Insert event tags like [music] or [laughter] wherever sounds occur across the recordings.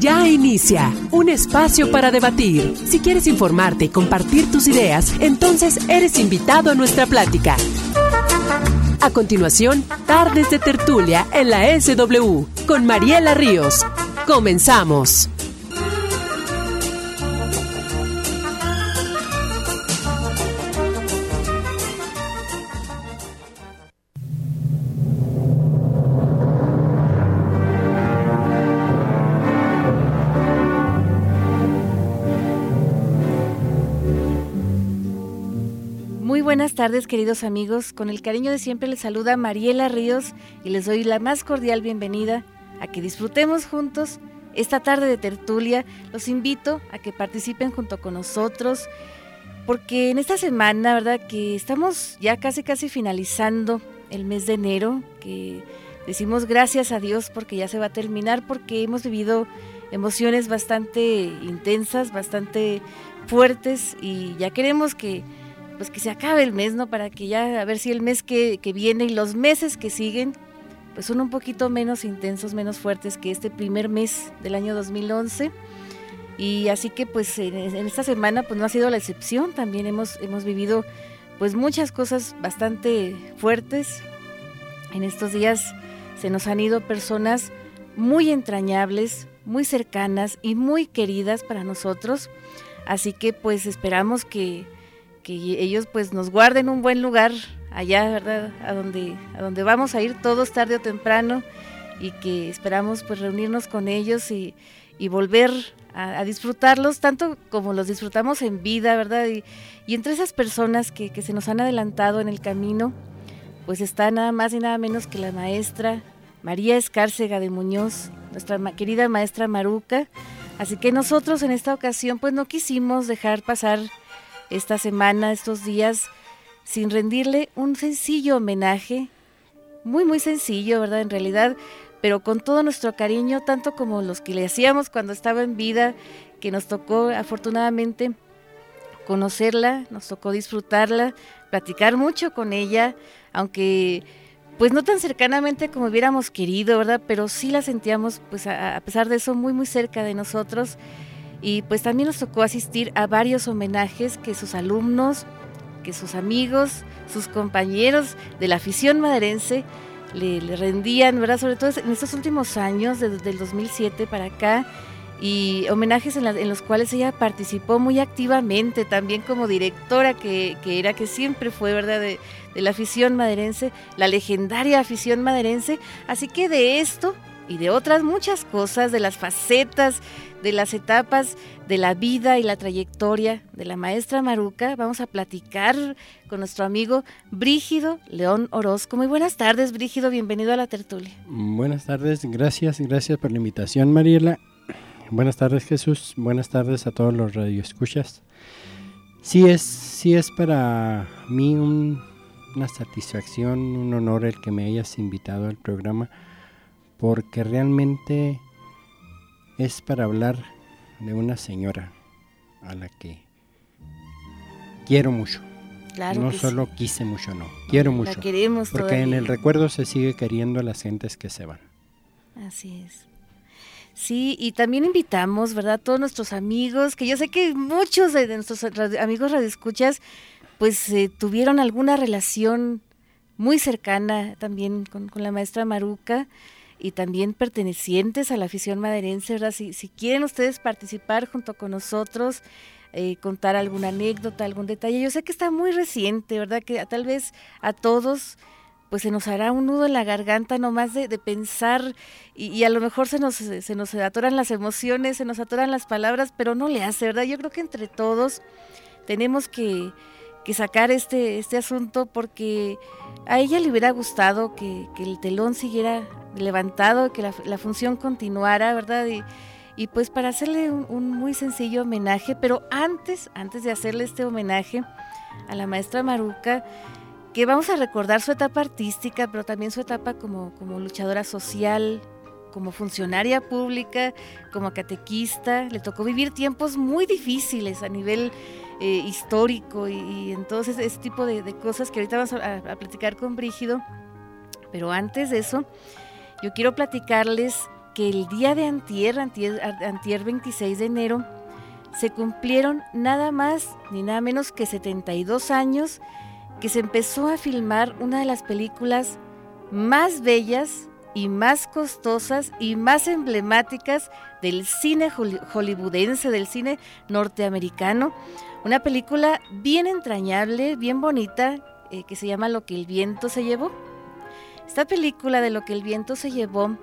Ya inicia un espacio para debatir. Si quieres informarte y compartir tus ideas, entonces eres invitado a nuestra plática. A continuación, Tardes de Tertulia en la SW con Mariela Ríos. Comenzamos. Tardes, queridos amigos. Con el cariño de siempre les saluda Mariela Ríos y les doy la más cordial bienvenida a que disfrutemos juntos esta tarde de tertulia. Los invito a que participen junto con nosotros, porque en esta semana, ¿verdad? Que estamos ya casi casi finalizando el mes de enero, que decimos gracias a Dios porque ya se va a terminar, porque hemos vivido emociones bastante intensas, bastante fuertes y ya queremos que pues que se acabe el mes, ¿no? Para que ya, a ver si el mes que, viene y los meses que siguen, pues son un poquito menos intensos, menos fuertes que este primer mes del año 2011. Y así que pues en, esta semana pues no ha sido la excepción, también hemos, hemos vivido pues muchas cosas bastante fuertes. En estos días se nos han ido personas muy entrañables, muy cercanas y muy queridas para nosotros. Así que pues esperamos que que ellos pues nos guarden un buen lugar allá, ¿verdad? A donde, a donde vamos a ir todos tarde o temprano y que esperamos pues reunirnos con ellos y, volver a, disfrutarlos tanto como los disfrutamos en vida, ¿verdad? Y, entre esas personas que, que, se nos han adelantado en el camino, pues está nada más y nada menos que la maestra María Escárcega de Muñoz, nuestra querida maestra Maruca. Así que nosotros en esta ocasión pues no quisimos dejar pasar esta semana, estos días, sin rendirle un sencillo homenaje, muy, muy sencillo, ¿verdad? En realidad, pero con todo nuestro cariño, tanto como los que le hacíamos cuando estaba en vida, que nos tocó afortunadamente conocerla, nos tocó disfrutarla, platicar mucho con ella, aunque pues no tan cercanamente como hubiéramos querido, ¿verdad? Pero sí la sentíamos, pues a, a pesar de eso, muy, muy cerca de nosotros y pues también nos tocó asistir a varios homenajes que sus alumnos, que sus amigos, sus compañeros de la afición maderense le, rendían, ¿verdad? Sobre todo en estos últimos años, desde el 2007 para acá, y homenajes en, los cuales ella participó muy activamente, también como directora que, era, que siempre fue, ¿verdad? De, de la afición maderense, la legendaria afición maderense. Así que de esto y de otras muchas cosas, de las facetas, de las etapas de la vida y la trayectoria de la maestra Maruca, vamos a platicar con nuestro amigo Brígido León Orozco. Muy buenas tardes, Brígido, bienvenido a la tertulia. Buenas tardes, gracias, gracias por la invitación, Mariela. Buenas tardes, Jesús. Buenas tardes a todos los radioescuchas. Sí es, sí es para mí una satisfacción, un honor el que me hayas invitado al programa porque realmente es para hablar de una señora a la que quiero mucho. no solo quise mucho, no, quiero mucho. La queremos Porque en el recuerdo se sigue queriendo a las gentes que se van. Así es. Sí, y también invitamos, ¿verdad? A todos nuestros amigos, que yo sé que muchos de nuestros amigos radioescuchas, pues eh, tuvieron alguna relación muy cercana también con, con la maestra Maruca y también pertenecientes a la afición maderense, ¿verdad? Si, si quieren ustedes participar junto con nosotros, eh, contar alguna anécdota, algún detalle, yo sé que está muy reciente, ¿verdad? Que tal vez a todos pues se nos hará un nudo en la garganta nomás de, de pensar y, a lo mejor se nos, se nos atoran las emociones, se nos atoran las palabras, pero no le hace, ¿verdad? Yo creo que entre todos tenemos que, que sacar este, este asunto porque a ella le hubiera gustado que, que el telón siguiera levantado, que la, función continuara, ¿verdad? Y, y pues para hacerle un, muy sencillo homenaje, pero antes, antes de hacerle este homenaje a la maestra Maruca, que vamos a recordar su etapa artística, pero también su etapa como, como luchadora social, como funcionaria pública, como catequista, le tocó vivir tiempos muy difíciles a nivel eh, histórico y, entonces ese tipo de, cosas que ahorita vamos a, platicar con Brígido. Pero antes de eso, yo quiero platicarles que el día de antier, antier, antier 26 de enero, se cumplieron nada más ni nada menos que 72 años que se empezó a filmar una de las películas más bellas y más costosas y más emblemáticas del cine hollywoodense, del cine norteamericano. Una película bien entrañable, bien bonita, eh, que se llama Lo que el viento se llevó. Esta película de Lo que el viento se llevó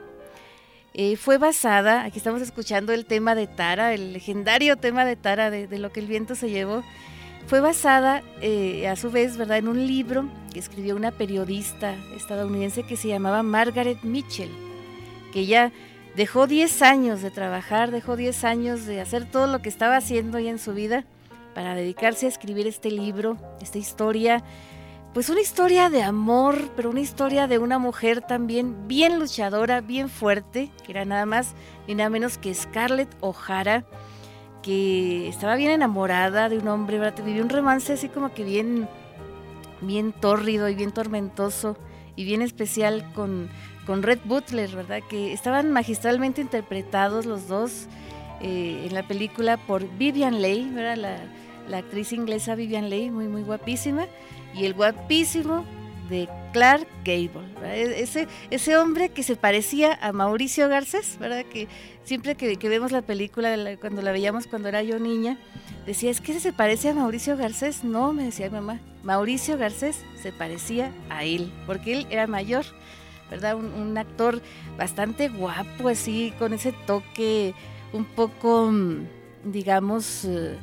eh, fue basada, aquí estamos escuchando el tema de Tara, el legendario tema de Tara de, Lo que el viento se llevó, fue basada eh, a su vez, ¿verdad?, en un libro que escribió una periodista estadounidense que se llamaba Margaret Mitchell, que ella dejó 10 años de trabajar, dejó 10 años de hacer todo lo que estaba haciendo ya en su vida para dedicarse a escribir este libro, esta historia pues una historia de amor, pero una historia de una mujer también bien luchadora, bien fuerte, que era nada más ni nada menos que Scarlett O'Hara, que estaba bien enamorada de un hombre, ¿verdad? Vivió un romance así como que bien, bien tórrido y bien tormentoso y bien especial con, con Red Butler, ¿verdad? Que estaban magistralmente interpretados los dos eh, en la película por Vivian Leigh, ¿verdad? La, la actriz inglesa Vivian Leigh, muy, muy guapísima y el guapísimo de Clark Gable, e-, ese, ese hombre que se parecía a Mauricio Garcés, ¿verdad? que siempre que, vemos la película, cuando la veíamos cuando era yo niña, decía, ¿es que se parece a Mauricio Garcés? No, me decía mi mamá, Mauricio Garcés se parecía a él, porque él era mayor, ¿verdad? Un, actor bastante guapo, así, con ese toque un poco, mm, digamos, eh,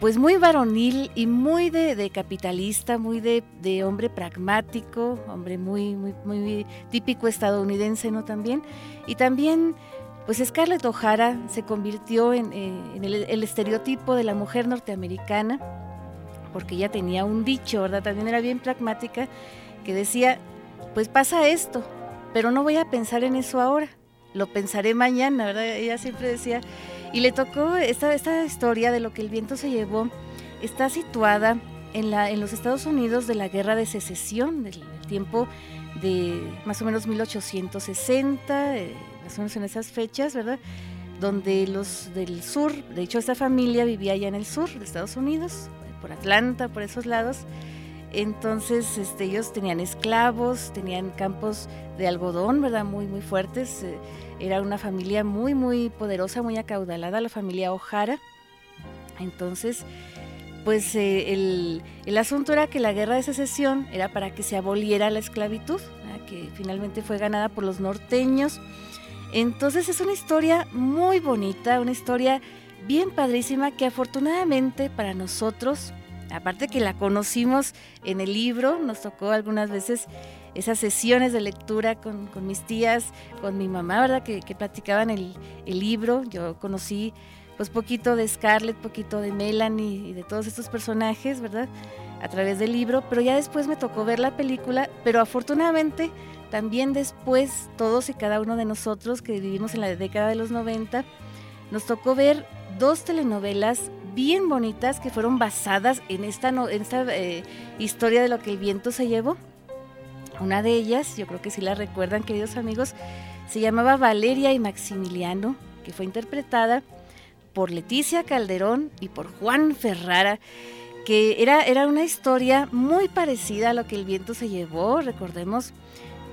pues muy varonil y muy de, capitalista, muy de, hombre pragmático, hombre muy, muy, muy típico estadounidense, ¿no? También. Y también, pues Scarlett O'Hara se convirtió en, eh, el, estereotipo de la mujer norteamericana, porque ella tenía un dicho, ¿verdad? También era bien pragmática, que decía, pues pasa esto, pero no voy a pensar en eso ahora, lo pensaré mañana, ¿verdad? Ella siempre decía y le tocó esta, esta historia de lo que el viento se llevó, está situada en, la, en los Estados Unidos de la guerra de secesión, del, tiempo de más o menos 1860, eh, más o menos en esas fechas, ¿verdad? Donde los del sur, de hecho esta familia vivía allá en el sur de Estados Unidos, por Atlanta, por esos lados, entonces este, ellos tenían esclavos, tenían campos de algodón, ¿verdad? Muy, muy fuertes. Eh, era una familia muy, muy poderosa, muy acaudalada, la familia O'Hara. Entonces, pues eh, el, el, asunto era que la guerra de secesión era para que se aboliera la esclavitud, que finalmente fue ganada por los norteños. Entonces es una historia muy bonita, una historia bien padrísima que afortunadamente para nosotros aparte que la conocimos en el libro, nos tocó algunas veces esas sesiones de lectura con, mis tías, con mi mamá, ¿verdad? Que, platicaban el, libro. Yo conocí pues poquito de Scarlett, poquito de Melanie y de todos estos personajes, ¿verdad? A través del libro, pero ya después me tocó ver la película, pero afortunadamente también después todos y cada uno de nosotros que vivimos en la década de los 90, nos tocó ver dos telenovelas bien bonitas que fueron basadas en esta, eh, historia de lo que el viento se llevó. Una de ellas, yo creo que si la recuerdan, queridos amigos, se llamaba Valeria y Maximiliano, que fue interpretada por Leticia Calderón y por Juan Ferrara, que era, era una historia muy parecida a lo que el viento se llevó, recordemos,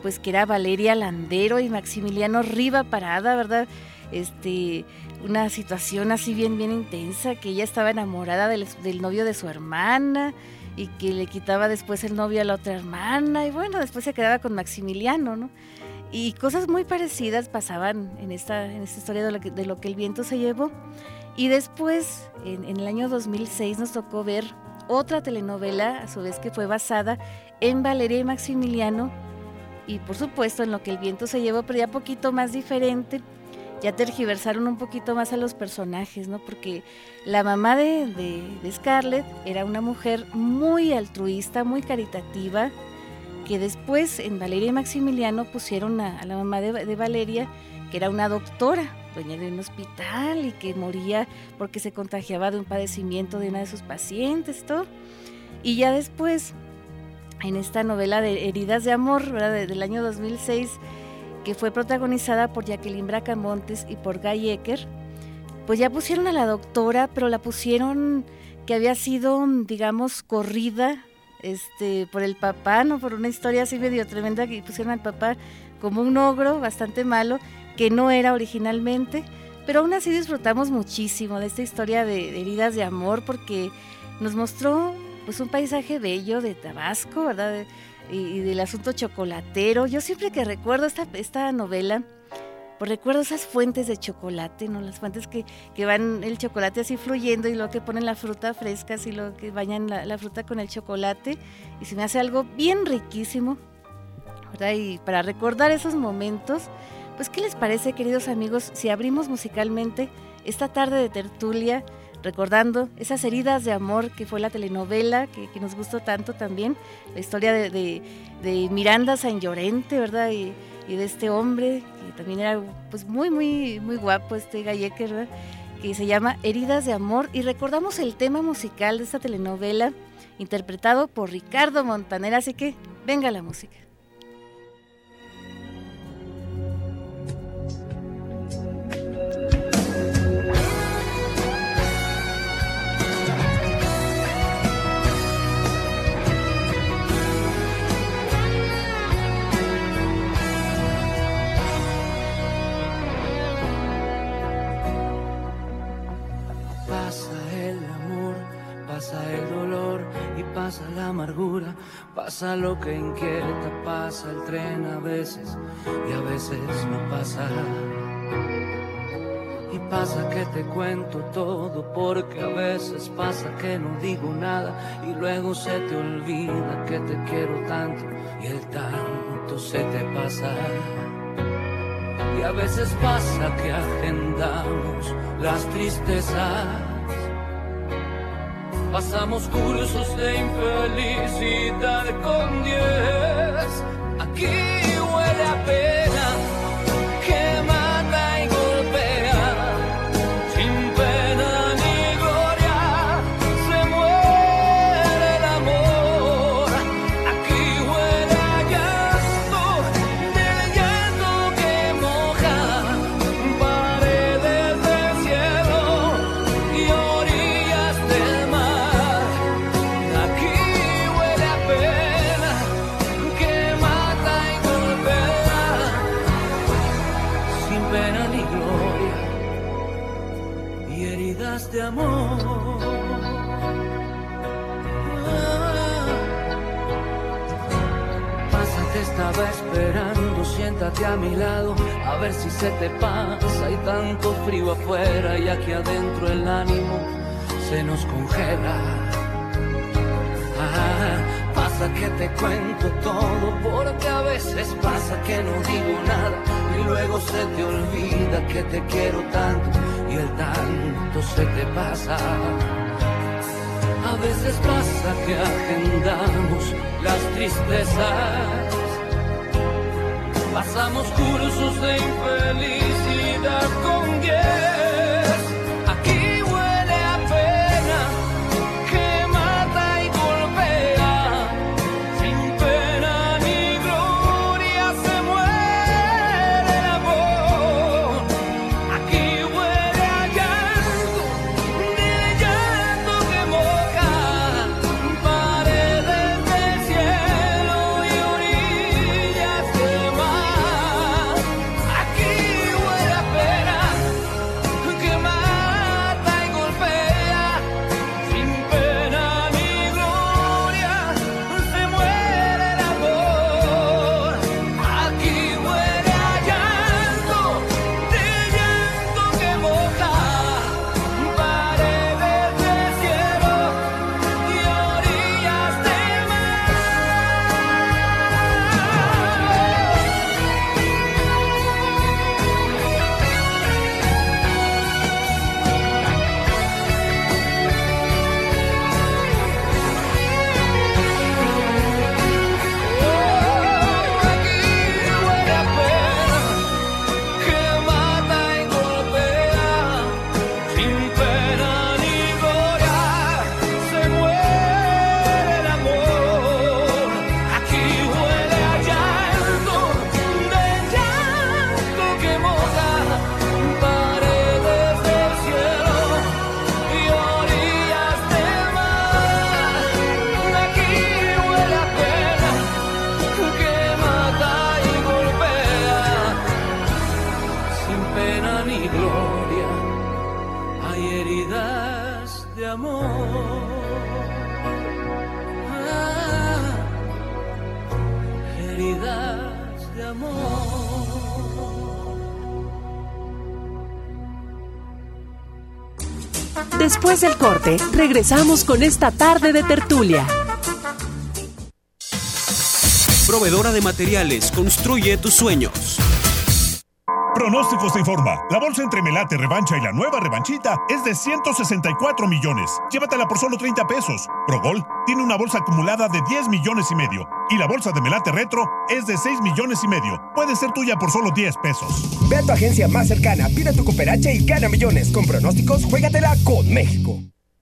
pues que era Valeria Landero y Maximiliano Riva Parada, ¿verdad? Este, una situación así bien, bien intensa, que ella estaba enamorada del, novio de su hermana y que le quitaba después el novio a la otra hermana y bueno, después se quedaba con Maximiliano, ¿no? Y cosas muy parecidas pasaban en esta, en esta historia de lo, que, de lo que el viento se llevó. Y después, en, en el año 2006, nos tocó ver otra telenovela, a su vez que fue basada en Valeria y Maximiliano, y por supuesto en lo que el viento se llevó, pero ya poquito más diferente, ya tergiversaron un poquito más a los personajes, ¿no? Porque la mamá de, Scarlett era una mujer muy altruista, muy caritativa, que después en Valeria y Maximiliano pusieron a, la mamá de, Valeria, que era una doctora, dueña de un hospital y que moría porque se contagiaba de un padecimiento de una de sus pacientes, todo. Y ya después, en esta novela de Heridas de Amor, del año 2006, que fue protagonizada por Jacqueline Bracamontes y por Guy Ecker, pues ya pusieron a la doctora, pero la pusieron que había sido, digamos, corrida este, por el papá, ¿no? Por una historia así medio tremenda que pusieron al papá como un ogro bastante malo, que no era originalmente, pero aún así disfrutamos muchísimo de esta historia de, heridas de amor porque nos mostró pues un paisaje bello de Tabasco, ¿verdad? Y, del asunto chocolatero. Yo siempre que recuerdo esta, esta novela, pues recuerdo esas fuentes de chocolate, ¿no? Las fuentes que, que, van el chocolate así fluyendo y luego que ponen la fruta fresca, así lo que bañan la, la, fruta con el chocolate. Y se me hace algo bien riquísimo, ¿verdad? Y para recordar esos momentos, pues ¿qué les parece, queridos amigos, si abrimos musicalmente esta tarde de tertulia? Recordando esas heridas de amor que fue la telenovela que, nos gustó tanto también, la historia de, Miranda San Llorente, ¿verdad? Y, de este hombre que también era pues muy, muy, muy guapo, este Galleque, ¿verdad? Que se llama Heridas de Amor y recordamos el tema musical de esta telenovela interpretado por Ricardo Montaner, así que venga la música. Pasa la amargura, pasa lo que inquieta, pasa el tren a veces y a veces no pasa. Y pasa que te cuento todo porque a veces pasa que no digo nada y luego se te olvida que te quiero tanto y el tanto se te pasa. Y a veces pasa que agendamos las tristezas Pasamos cursos de infelicidad con diez. Aquí siéntate a mi lado, a ver si se te pasa. Hay tanto frío afuera y aquí adentro el ánimo se nos congela. Ah, pasa que te cuento todo, porque a veces pasa que no digo nada y luego se te olvida que te quiero tanto y el tanto se te pasa. A veces pasa que agendamos las tristezas Pasamos cursos de infelicidad con diez. Después del corte, regresamos con esta tarde de tertulia. Proveedora de materiales, construye tus sueños. Pronósticos te informa. La bolsa entre Melate, Revancha y la nueva revanchita es de 164 millones. Llévatela por solo 30 pesos. Progol tiene una bolsa acumulada de 10 millones y medio. Y la bolsa de Melate Retro es de 6 millones y medio. Puede ser tuya por solo 10 pesos. Ve a tu agencia más cercana, pide tu cooperacha y gana millones. Con pronósticos, juégatela con México.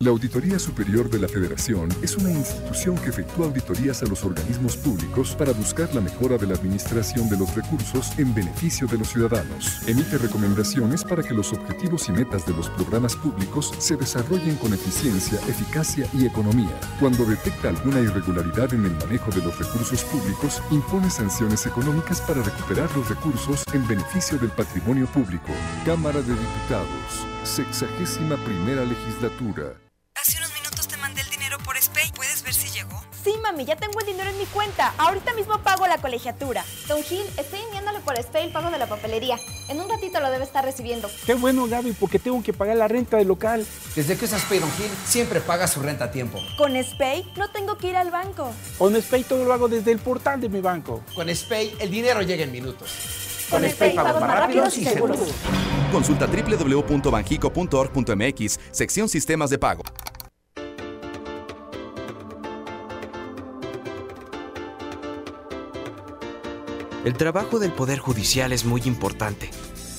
La Auditoría Superior de la Federación es una institución que efectúa auditorías a los organismos públicos para buscar la mejora de la administración de los recursos en beneficio de los ciudadanos. Emite recomendaciones para que los objetivos y metas de los programas públicos se desarrollen con eficiencia, eficacia y economía. Cuando detecta alguna irregularidad en el manejo de los recursos públicos, impone sanciones económicas para recuperar los recursos en beneficio del patrimonio público. Cámara de Diputados, sexagésima primera legislatura. Sí, mami, ya tengo el dinero en mi cuenta. Ahorita mismo pago la colegiatura. Don Gil, estoy enviándole por SPAY el pago de la papelería. En un ratito lo debe estar recibiendo. Qué bueno, Gaby, porque tengo que pagar la renta del local. Desde que usas Pay, Don Gil, siempre paga su renta a tiempo. Con SPAY no tengo que ir al banco. Con SPAY todo lo hago desde el portal de mi banco. Con SPAY el dinero llega en minutos. Con SPAY pagos más rápidos y seguros. Consulta www.banjico.org.mx, sección Sistemas de Pago. El trabajo del Poder Judicial es muy importante.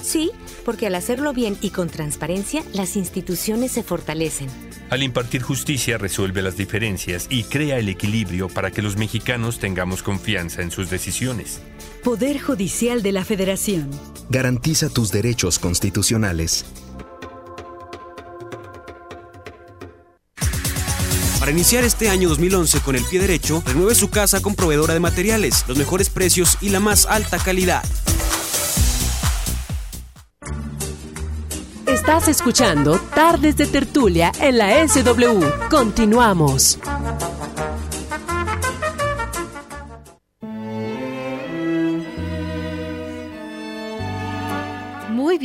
Sí, porque al hacerlo bien y con transparencia, las instituciones se fortalecen. Al impartir justicia resuelve las diferencias y crea el equilibrio para que los mexicanos tengamos confianza en sus decisiones. Poder Judicial de la Federación. Garantiza tus derechos constitucionales. Para iniciar este año 2011 con el pie derecho, renueve su casa con proveedora de materiales, los mejores precios y la más alta calidad. Estás escuchando Tardes de Tertulia en la SW. Continuamos.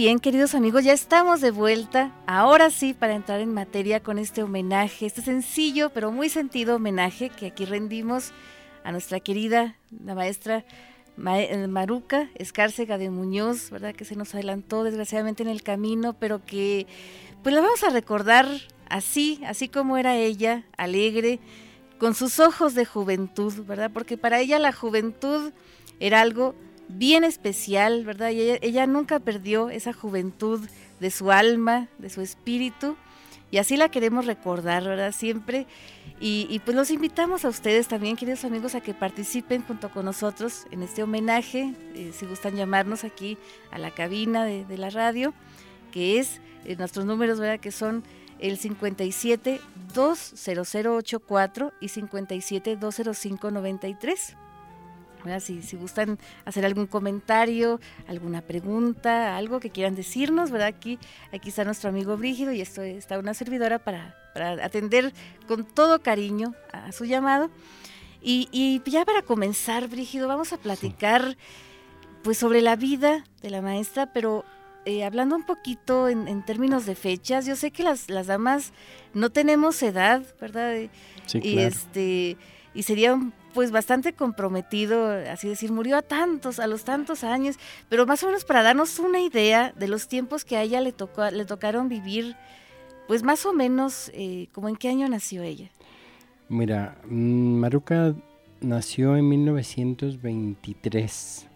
Bien, queridos amigos, ya estamos de vuelta. Ahora sí, para entrar en materia con este homenaje, este sencillo pero muy sentido homenaje que aquí rendimos a nuestra querida, la maestra Maruca Escárcega de Muñoz, ¿verdad? Que se nos adelantó desgraciadamente en el camino, pero que pues la vamos a recordar así, así como era ella, alegre, con sus ojos de juventud, ¿verdad? Porque para ella la juventud era algo bien especial, ¿verdad? Ella, nunca perdió esa juventud de su alma, de su espíritu, y así la queremos recordar, ¿verdad? Siempre. Y, pues los invitamos a ustedes también, queridos amigos, a que participen junto con nosotros en este homenaje, eh, si gustan llamarnos aquí a la cabina de, la radio, que es eh, nuestros números, ¿verdad? Que son el 57 20084 y 57 205 93. Si, si, gustan hacer algún comentario, alguna pregunta, algo que quieran decirnos, ¿verdad? Aquí, aquí está nuestro amigo Brígido y esto está una servidora para, para atender con todo cariño a, su llamado. Y, y, ya para comenzar, Brígido, vamos a platicar pues sobre la vida de la maestra, pero eh, hablando un poquito en, en, términos de fechas, yo sé que las, las damas no tenemos edad, ¿verdad? Sí, y claro. este y sería pues bastante comprometido, así decir, murió a tantos, a los tantos años, pero más o menos para darnos una idea de los tiempos que a ella le tocó, le tocaron vivir, pues más o menos, eh, como en qué año nació ella. Mira, Maruca nació en 1923,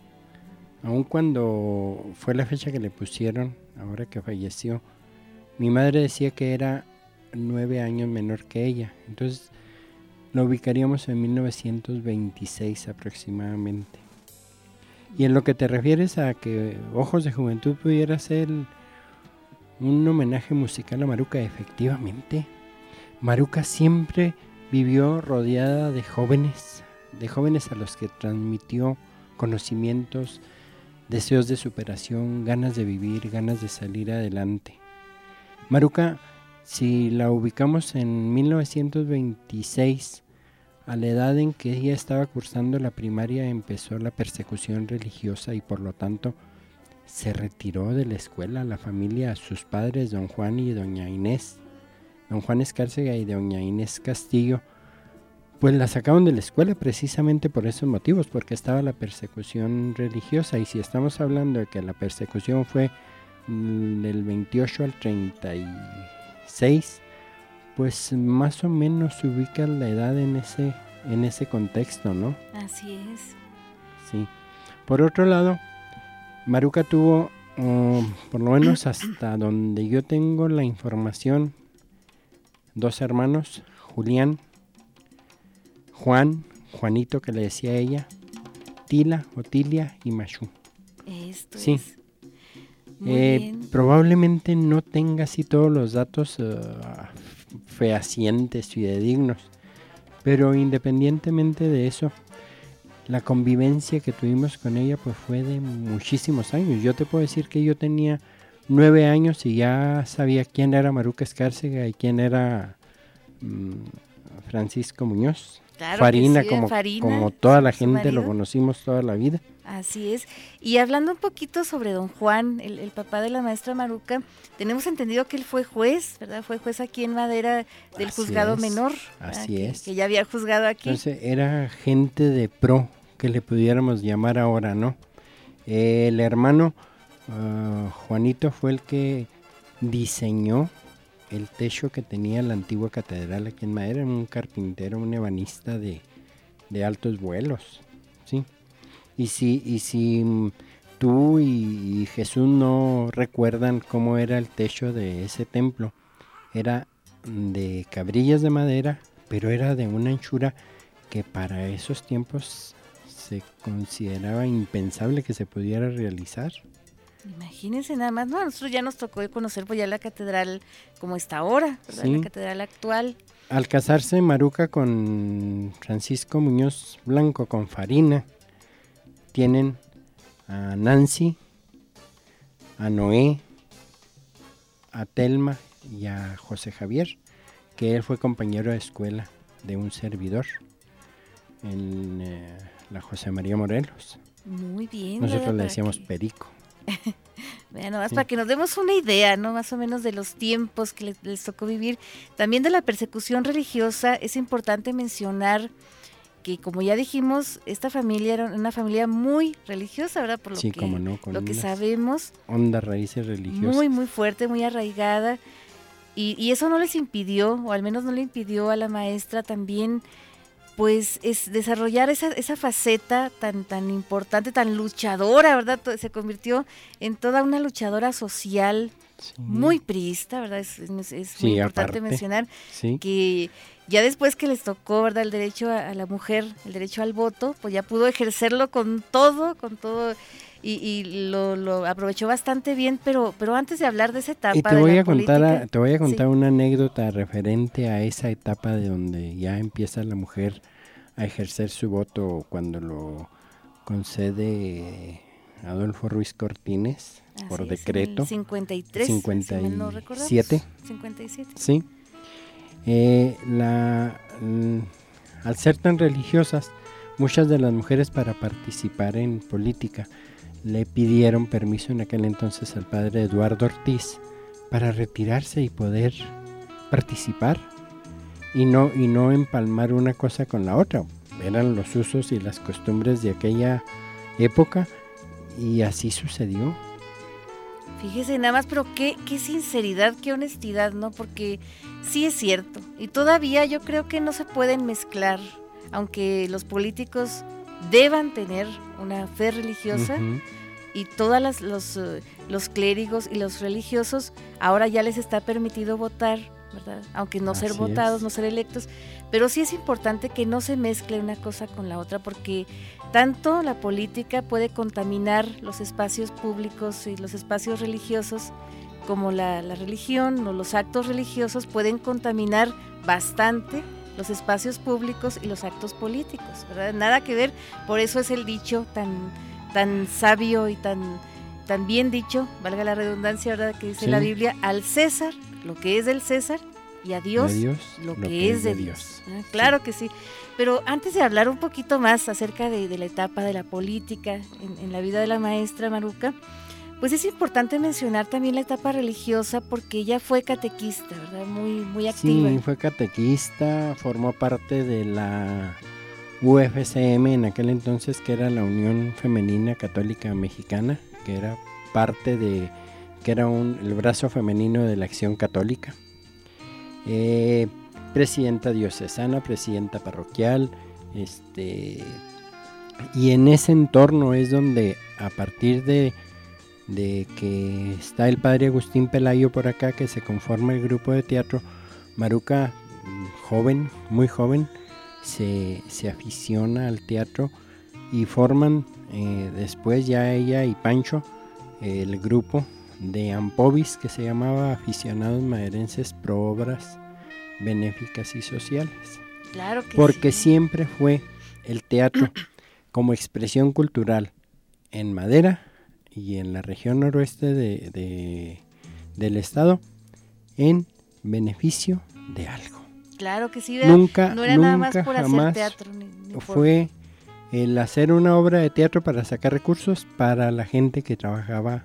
aun cuando fue la fecha que le pusieron, ahora que falleció, mi madre decía que era nueve años menor que ella, entonces lo ubicaríamos en 1926 aproximadamente. Y en lo que te refieres a que Ojos de Juventud pudiera ser un homenaje musical a Maruca, efectivamente. Maruca siempre vivió rodeada de jóvenes, de jóvenes a los que transmitió conocimientos deseos de superación, ganas de vivir, ganas de salir adelante. Maruca, si la ubicamos en 1926, a la edad en que ella estaba cursando la primaria empezó la persecución religiosa y por lo tanto se retiró de la escuela. La familia, sus padres, don Juan y doña Inés, don Juan Escárcega y doña Inés Castillo, pues la sacaron de la escuela precisamente por esos motivos, porque estaba la persecución religiosa. Y si estamos hablando de que la persecución fue mm, del 28 al 36, pues más o menos se ubica la edad en ese, en ese contexto, ¿no? Así es. Sí. Por otro lado, Maruca tuvo, uh, por lo menos hasta [clears throat] donde yo tengo la información, dos hermanos, Julián, Juan, Juanito que le decía a ella, Tila, Otilia y Machu. Esto sí. es. Eh, probablemente no tenga así todos los datos uh, fehacientes, fidedignos, pero independientemente de eso, la convivencia que tuvimos con ella pues fue de muchísimos años. Yo te puedo decir que yo tenía nueve años y ya sabía quién era Maruca Escárcega y quién era mm, Francisco Muñoz. Claro Farina, sí, como, Farina, como toda la gente lo conocimos toda la vida. Así es. Y hablando un poquito sobre don Juan, el, el papá de la maestra Maruca, tenemos entendido que él fue juez, ¿verdad? Fue juez aquí en Madera del Así juzgado es, menor. así que, es. Que ya había juzgado aquí. Entonces era gente de pro, que le pudiéramos llamar ahora, ¿no? El hermano ah, Juanito fue el que diseñó el techo que tenía la antigua catedral aquí en Madera, un carpintero, un ebanista de, de altos vuelos, ¿sí? Y si, y si mm, tú y, y Jesús no recuerdan cómo era el techo de ese templo, era de cabrillas de madera, pero era de una anchura que para esos tiempos se consideraba impensable que se pudiera realizar. Imagínense nada más, no, a nosotros ya nos tocó conocer pues ya la catedral como está ahora, la catedral actual. Al casarse Maruca con Francisco Muñoz Blanco, con Farina, tienen a Nancy, a Noé, a Telma y a José Javier, que él fue compañero de escuela de un servidor en eh, la José María Morelos. Muy bien. Nosotros le decíamos que- Perico. [laughs] Vean, nomás Sí. para que nos demos una idea, ¿no? Más o menos de los tiempos que les, les tocó vivir. También de la persecución religiosa, es importante mencionar que, como ya dijimos, esta familia era una familia muy religiosa, ¿verdad? Por lo Sí, que, cómo no, con lo que sabemos. Hondas raíces religiosas. Muy, muy fuerte, muy arraigada. Y, y eso no les impidió, o al menos no le impidió a la maestra también, pues, es desarrollar esa, esa faceta tan, tan importante, tan luchadora, ¿verdad? Se convirtió en toda una luchadora social muy priista, ¿verdad? Es, es- es Sí, muy importante aparte, mencionar sí. que ya después que les tocó, ¿verdad? El derecho a, a la mujer, el derecho al voto, pues ya pudo ejercerlo con todo, con todo, y, y lo, lo aprovechó bastante bien, pero, pero antes de hablar de esa etapa Y te de voy la a contar, a- te voy a sí. contar una anécdota referente a esa etapa de donde ya empieza la mujer a ejercer su voto cuando lo concede Adolfo Ruiz Cortines por es, decreto. el 53, si mal no recordamos. 57. 57. Sí. Eh, la, mm, al ser tan religiosas, muchas de las mujeres para participar en política le pidieron permiso en aquel entonces al padre Eduardo Ortiz para retirarse y poder participar y no, y no empalmar una cosa con la otra. Eran los usos y las costumbres de aquella época y así sucedió. Fíjese nada más, pero qué, qué sinceridad, qué honestidad, ¿no? Porque sí es cierto. Y todavía yo creo que no se pueden mezclar, aunque los políticos deban tener una fe religiosa Ujú. y todos los, eh, los clérigos y los religiosos ahora ya les está permitido votar, ¿verdad? Aunque no ser votados, es. no ser electos. Pero sí es importante que no se mezcle una cosa con la otra porque tanto la política puede contaminar los espacios públicos y los espacios religiosos como la, la religión o los actos religiosos pueden contaminar bastante los espacios públicos y los actos políticos, ¿verdad? Nada que ver, por eso es el dicho tan, tan sabio y tan, tan bien dicho, valga la redundancia, ¿verdad? Que dice Sí. la Biblia, al César lo que es del César y a Dios, lo, que, es de Dios. Dios. Ah, Claro que sí. Pero antes de hablar un poquito más acerca de, de la etapa de la política en, en la vida de la maestra Maruca, pues es importante mencionar también la etapa religiosa porque ella fue catequista, ¿verdad? Muy, muy activa. Sí, fue catequista, formó parte de la UFCM en aquel entonces, que era la Unión Femenina Católica Mexicana, que era parte de, que era un, el brazo femenino de la Acción Católica. Eh, presidenta diocesana, presidenta parroquial, este, y en ese entorno es donde a partir de, de que está el padre Agustín Pelayo por acá, que se conforma el grupo de teatro, Maruca, mm, joven, muy joven, se, se aficiona al teatro y forman eh, después ya ella y Pancho el grupo de Ampovis que se llamaba Aficionados Maderenses Pro Obras Benéficas y Sociales. Claro que Porque sí. siempre fue el teatro como expresión cultural en Madera y en la región noroeste de- de- del estado en beneficio de algo. Claro que sí. Nunca, no era nada más nunca por hacer teatro. ni- ni por- fue el hacer una obra de teatro para sacar recursos para la gente que trabajaba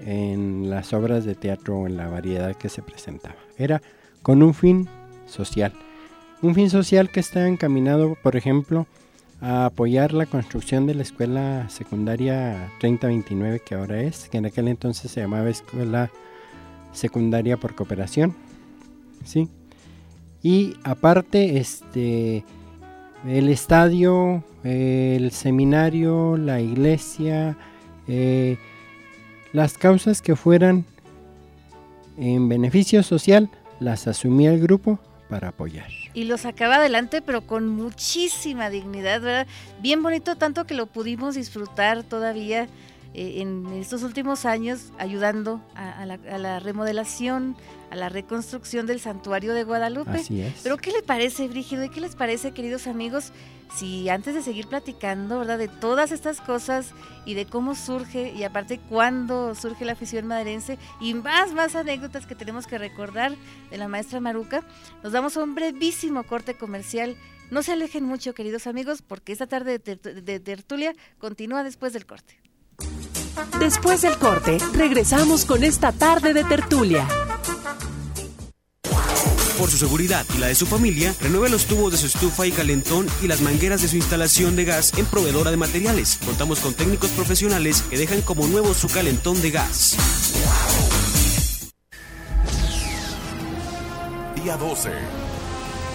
en las obras de teatro o en la variedad que se presentaba. Era con un fin social. Un fin social que estaba encaminado, por ejemplo, a apoyar la construcción de la escuela secundaria 3029 que ahora es, que en aquel entonces se llamaba Escuela Secundaria por Cooperación. ¿Sí? Y aparte, este el estadio, el seminario, la iglesia, eh, las causas que fueran en beneficio social, las asumía el grupo para apoyar. Y lo sacaba adelante, pero con muchísima dignidad, ¿verdad? Bien bonito, tanto que lo pudimos disfrutar todavía eh, en estos últimos años, ayudando a, a la, a la remodelación, a la reconstrucción del santuario de Guadalupe. Así es. Pero ¿qué le parece, Brígido? ¿Y qué les parece, queridos amigos? Si antes de seguir platicando, ¿verdad? De todas estas cosas y de cómo surge y aparte cuándo surge la afición maderense y más, más anécdotas que tenemos que recordar de la maestra Maruca, nos damos a un brevísimo corte comercial. No se alejen mucho, queridos amigos, porque esta tarde de, ter- de tertulia continúa después del corte. Después del corte, regresamos con esta tarde de tertulia. Por su seguridad y la de su familia, renueve los tubos de su estufa y calentón y las mangueras de su instalación de gas en proveedora de materiales. Contamos con técnicos profesionales que dejan como nuevo su calentón de gas. Día 12.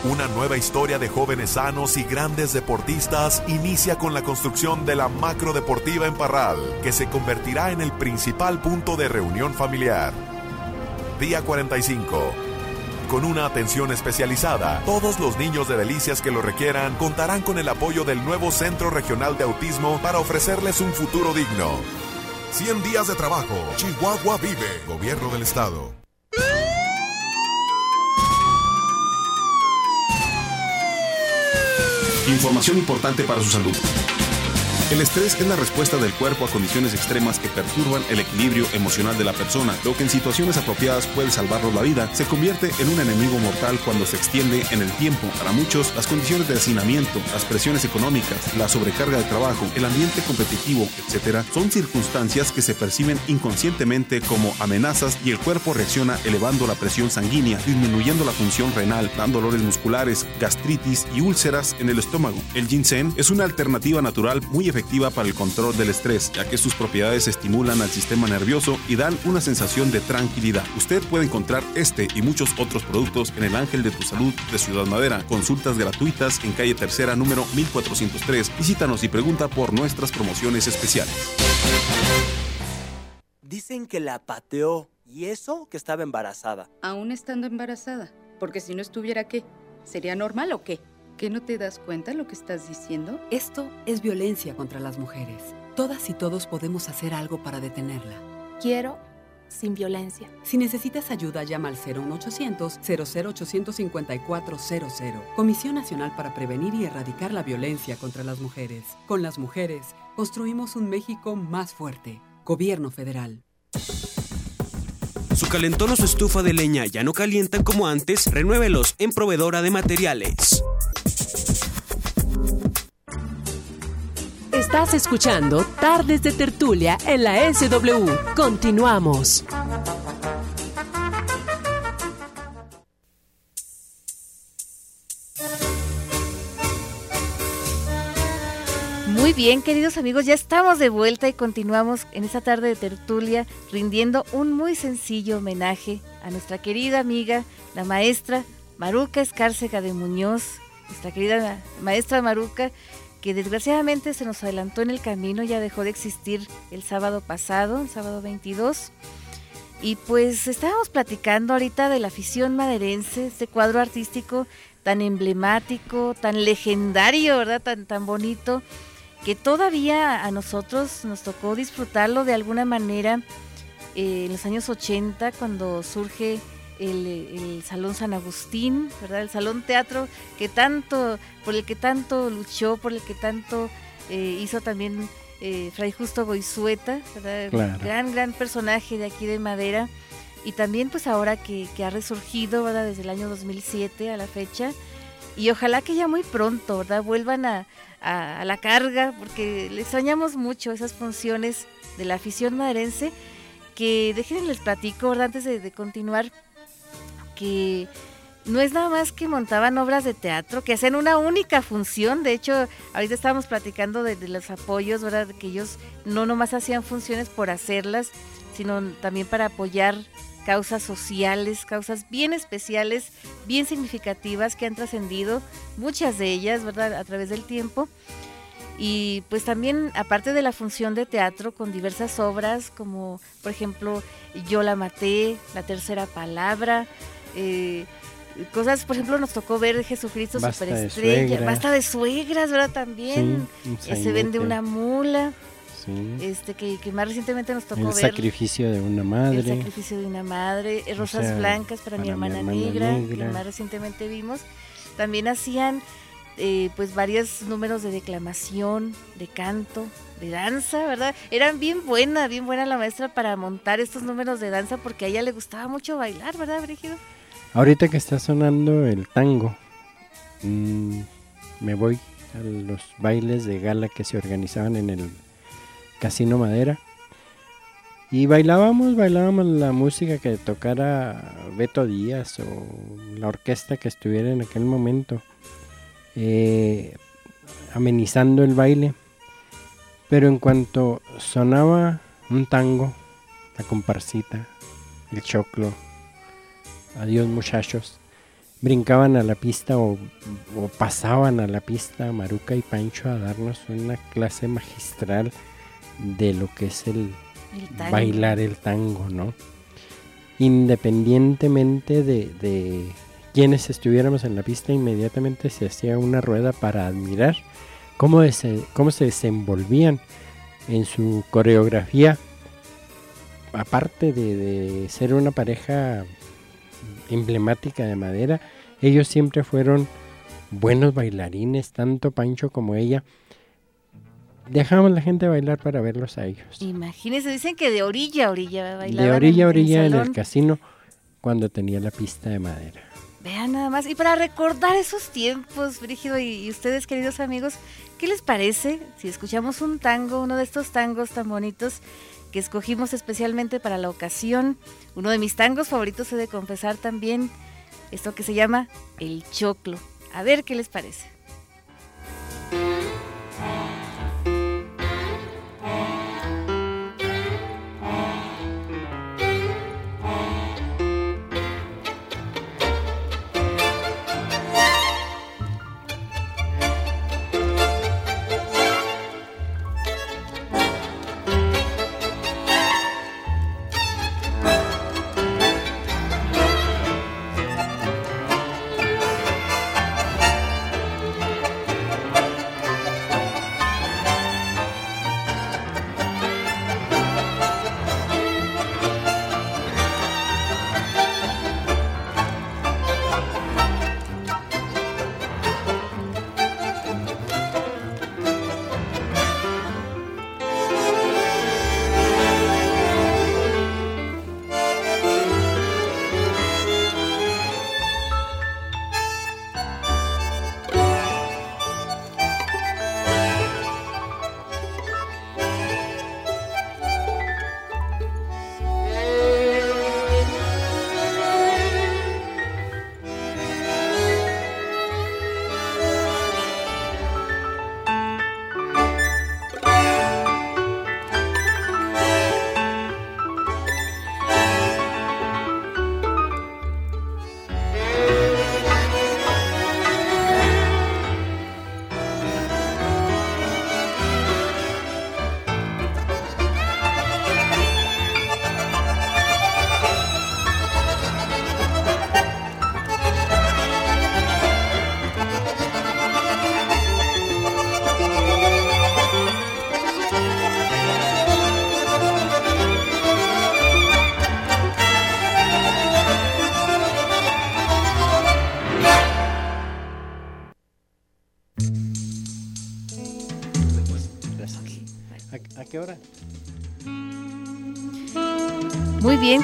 Una nueva historia de jóvenes sanos y grandes deportistas inicia con la construcción de la macro deportiva en Parral, que se convertirá en el principal punto de reunión familiar. Día 45. Con una atención especializada, todos los niños de Delicias que lo requieran contarán con el apoyo del nuevo Centro Regional de Autismo para ofrecerles un futuro digno. 100 días de trabajo. Chihuahua vive. Gobierno del Estado. Información importante para su salud. El estrés es la respuesta del cuerpo a condiciones extremas que perturban el equilibrio emocional de la persona. Lo que en situaciones apropiadas puede salvarnos la vida, se convierte en un enemigo mortal cuando se extiende en el tiempo. Para muchos, las condiciones de hacinamiento, las presiones económicas, la sobrecarga de trabajo, el ambiente competitivo, etc., son circunstancias que se perciben inconscientemente como amenazas y el cuerpo reacciona elevando la presión sanguínea, disminuyendo la función renal, dando dolores musculares, gastritis y úlceras en el estómago. El ginseng es una alternativa natural muy efectiva para el control del estrés, ya que sus propiedades estimulan al sistema nervioso y dan una sensación de tranquilidad. Usted puede encontrar este y muchos otros productos en el Ángel de tu Salud de Ciudad Madera. Consultas gratuitas en calle Tercera número 1403. Visítanos y pregunta por nuestras promociones especiales. Dicen que la pateó. ¿Y eso? Que estaba embarazada. Aún estando embarazada. Porque si no estuviera, ¿qué? ¿Sería normal o qué? ¿Que no te das cuenta lo que estás diciendo? Esto es violencia contra las mujeres. Todas y todos podemos hacer algo para detenerla. Quiero sin violencia. Si necesitas ayuda, llama al 01800 0085400. Comisión Nacional para Prevenir y Erradicar la Violencia contra las Mujeres. Con las mujeres, construimos un México más fuerte. Gobierno Federal. Su calentón o su estufa de leña ya no calientan como antes, renuévelos en proveedora de materiales. Estás escuchando Tardes de Tertulia en la SW. Continuamos. Muy bien, queridos amigos, ya estamos de vuelta y continuamos en esta tarde de tertulia rindiendo un muy sencillo homenaje a nuestra querida amiga, la maestra Maruca Escárcega de Muñoz, nuestra querida maestra Maruca, que desgraciadamente se nos adelantó en el camino, ya dejó de existir el sábado pasado, el sábado 22. Y pues estábamos platicando ahorita de la afición maderense, este cuadro artístico tan emblemático, tan legendario, ¿verdad? Tan, tan bonito, que todavía a nosotros nos tocó disfrutarlo de alguna manera eh, en los años 80, cuando surge el, el, Salón San Agustín, ¿verdad? El Salón Teatro que tanto, por el que tanto luchó, por el que tanto eh, hizo también eh, Fray Justo Goizueta, ¿verdad? Claro. Gran, gran personaje de aquí de Madera. Y también pues ahora que, que, ha resurgido, ¿verdad? Desde el año 2007 a la fecha. Y ojalá que ya muy pronto, ¿verdad? Vuelvan a, a, a la carga, porque le extrañamos mucho esas funciones de la afición maderense. Que déjenme les platico, ¿verdad? Antes de, de continuar, que no es nada más que montaban obras de teatro, que hacían una única función. De hecho, ahorita estábamos platicando de, de, los apoyos, ¿verdad? Que ellos no nomás hacían funciones por hacerlas, sino también para apoyar causas sociales, causas bien especiales, bien significativas que han trascendido, muchas de ellas, ¿verdad? A través del tiempo. Y pues también, aparte de la función de teatro, con diversas obras, como por ejemplo Yo la maté, La tercera palabra, eh, cosas, por ejemplo, nos tocó ver Jesucristo Basta Superestrella, de Basta de suegras, ¿verdad? También. Sí, se vende una mula. Sí. Este que, que, más recientemente nos tocó el ver. sacrificio de una madre. El sacrificio de una madre. Eh, Rosas o sea, blancas para, para, mi hermana, mi hermana negra, negra, que más recientemente vimos. También hacían eh, pues varios números de declamación, de canto, de danza, ¿verdad? Eran bien buena, bien buena la maestra para montar estos números de danza porque a ella le gustaba mucho bailar, ¿verdad, Brígido? Ahorita que está sonando el tango, mmm, me voy a los bailes de gala que se organizaban en el Casino Madera. Y bailábamos, bailábamos la música que tocara Beto Díaz o la orquesta que estuviera en aquel momento, eh, amenizando el baile. Pero en cuanto sonaba un tango, la comparsita, el choclo, adiós muchachos, brincaban a la pista o, o, pasaban a la pista Maruca y Pancho a darnos una clase magistral de lo que es el, el bailar el tango, ¿no? Independientemente de, de quienes estuviéramos en la pista, inmediatamente se hacía una rueda para admirar cómo, ese, cómo se desenvolvían en su coreografía, aparte de, de ser una pareja emblemática de madera, ellos siempre fueron buenos bailarines, tanto Pancho como ella. Dejamos la gente bailar para verlos a ellos. Imagínense, dicen que de orilla a orilla bailaban. De orilla a orilla en el, en el casino cuando tenía la pista de madera. Vean nada más. Y para recordar esos tiempos, Brígido, y, y, ustedes, queridos amigos, ¿qué les parece si escuchamos un tango, uno de estos tangos tan bonitos que escogimos especialmente para la ocasión? Uno de mis tangos favoritos, he de confesar también, esto que se llama El Choclo. A ver qué les parece.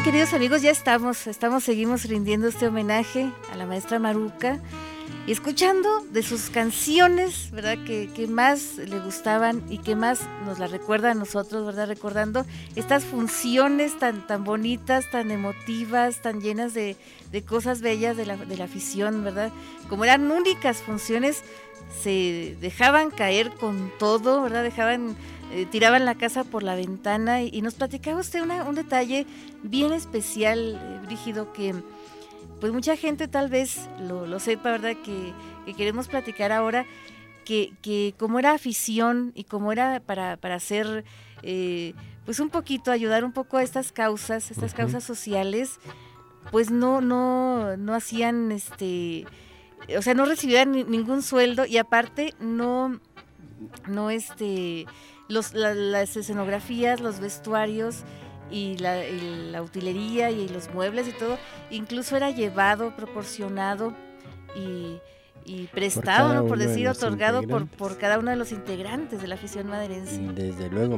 Queridos amigos, ya estamos, estamos, seguimos rindiendo este homenaje a la maestra Maruca y escuchando de sus canciones, ¿verdad? Que, que, más le gustaban y que más nos la recuerda a nosotros, ¿verdad? Recordando estas funciones tan, tan bonitas, tan emotivas, tan llenas de, de cosas bellas de la, de la afición, ¿verdad? Como eran únicas funciones, se dejaban caer con todo, ¿verdad? Dejaban eh, tiraban la casa por la ventana y, y nos platicaba usted una, un detalle bien especial, eh, Brígido, que pues mucha gente tal vez lo, lo sepa, ¿verdad? Que, que, queremos platicar ahora, que, que como era afición y como era para, para hacer, eh, pues un poquito, ayudar un poco a estas causas, estas uh -huh. causas sociales, pues no, no, no hacían, este, o sea, no recibían ni, ningún sueldo y aparte no, no, este, los, la, las escenografías, los vestuarios y la, y la, utilería y los muebles y todo, incluso era llevado, proporcionado y, y prestado, por, ¿no? por decir, otorgado por, por, cada uno de los integrantes de la afición maderense. Desde luego,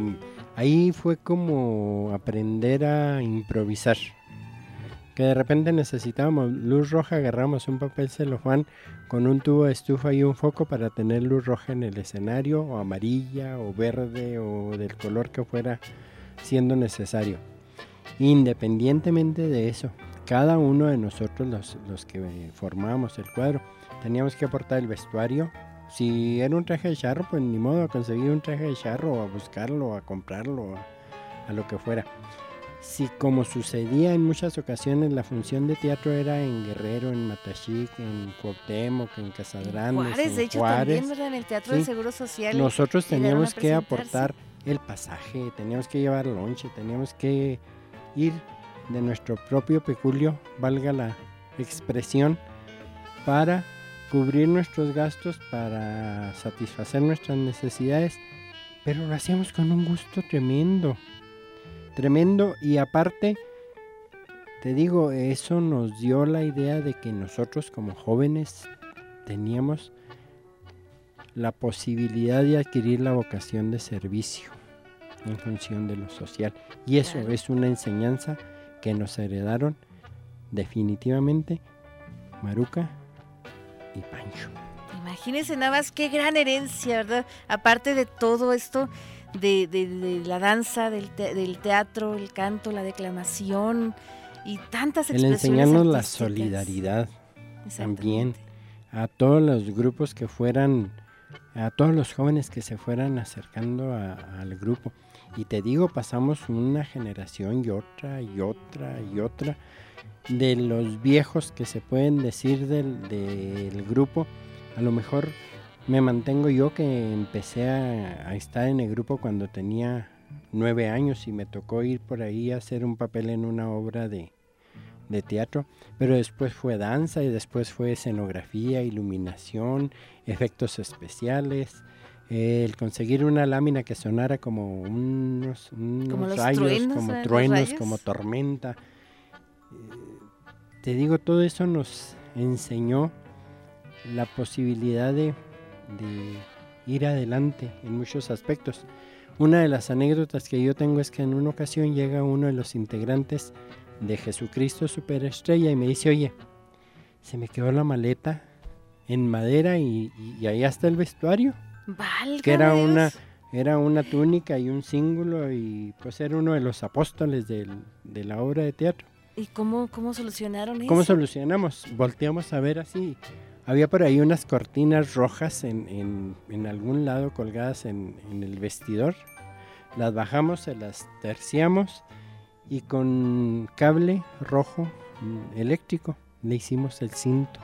ahí fue como aprender a improvisar. Que de repente necesitábamos luz roja, agarramos un papel celofán con un tubo de estufa y un foco para tener luz roja en el escenario, o amarilla, o verde, o del color que fuera siendo necesario. Independientemente de eso, cada uno de nosotros, los, los que formábamos el cuadro, teníamos que aportar el vestuario. Si era un traje de charro, pues ni modo conseguir un traje de charro, o a buscarlo, a comprarlo, a, a lo que fuera. Si como sucedía en muchas ocasiones la función de teatro era en Guerrero, en Matachic, en Cuauhtémoc, en Casadrandes, Juárez, en de hecho Juárez, también ¿verdad? en el Teatro sí, del Seguro Social. Nosotros teníamos que aportar el pasaje, teníamos que llevar lonche, teníamos que ir de nuestro propio peculio, valga la expresión, para cubrir nuestros gastos, para satisfacer nuestras necesidades, pero lo hacíamos con un gusto tremendo, tremendo y aparte, te digo, eso nos dio la idea de que nosotros como jóvenes teníamos la posibilidad de adquirir la vocación de servicio en función de lo social. Y eso claro. es una enseñanza que nos heredaron definitivamente Maruca y Pancho. Imagínense nada más qué gran herencia, ¿verdad? Aparte de todo esto de, de, de la danza, del, te, del, teatro, el canto, la declamación y tantas El enseñarnos la solidaridad también a todos los grupos que fueran, a todos los jóvenes que se fueran acercando a, al grupo. Y te digo, pasamos una generación y otra y otra y otra de los viejos que se pueden decir del, del grupo. A lo mejor me mantengo yo que empecé a, a, estar en el grupo cuando tenía nueve años y me tocó ir por ahí a hacer un papel en una obra de, de teatro, pero después fue danza y después fue escenografía, iluminación, efectos especiales, el conseguir una lámina que sonara como unos, unos como rayos, truenos, como ¿eh? truenos, rayos? como tormenta. Eh, te digo, todo eso nos enseñó la posibilidad de, de ir adelante en muchos aspectos. Una de las anécdotas que yo tengo es que en una ocasión llega uno de los integrantes de Jesucristo Superestrella y me dice, oye, se me quedó la maleta en madera y, y, y ahí está el vestuario. Válgame que era Dios. una era una túnica y un cíngulo y pues era uno de los apóstoles del, de la obra de teatro. ¿Y cómo, cómo solucionaron eso? ¿Cómo solucionamos? Volteamos a ver así. Había por ahí unas cortinas rojas en, en, en algún lado colgadas en, en, el vestidor. Las bajamos, se las terciamos y con cable rojo mm, eléctrico le hicimos el cinto.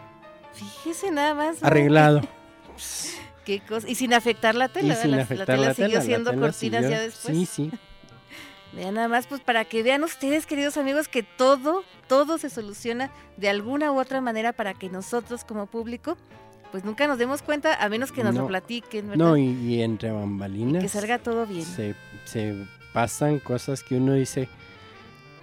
Fíjese nada más. ¿no? Arreglado. [laughs] Qué cosa. Y sin afectar la tela. Y sin la, afectar la tela la siguió tela, la siendo tela cortinas siguió- ya después. Sí, sí. Vean nada más, pues para que vean ustedes, queridos amigos, que todo, todo se soluciona de alguna u otra manera para que nosotros como público, pues nunca nos demos cuenta, a menos que nos lo platiquen, ¿verdad? No, y, y entre bambalinas. que salga todo bien. Se, se pasan cosas que uno dice,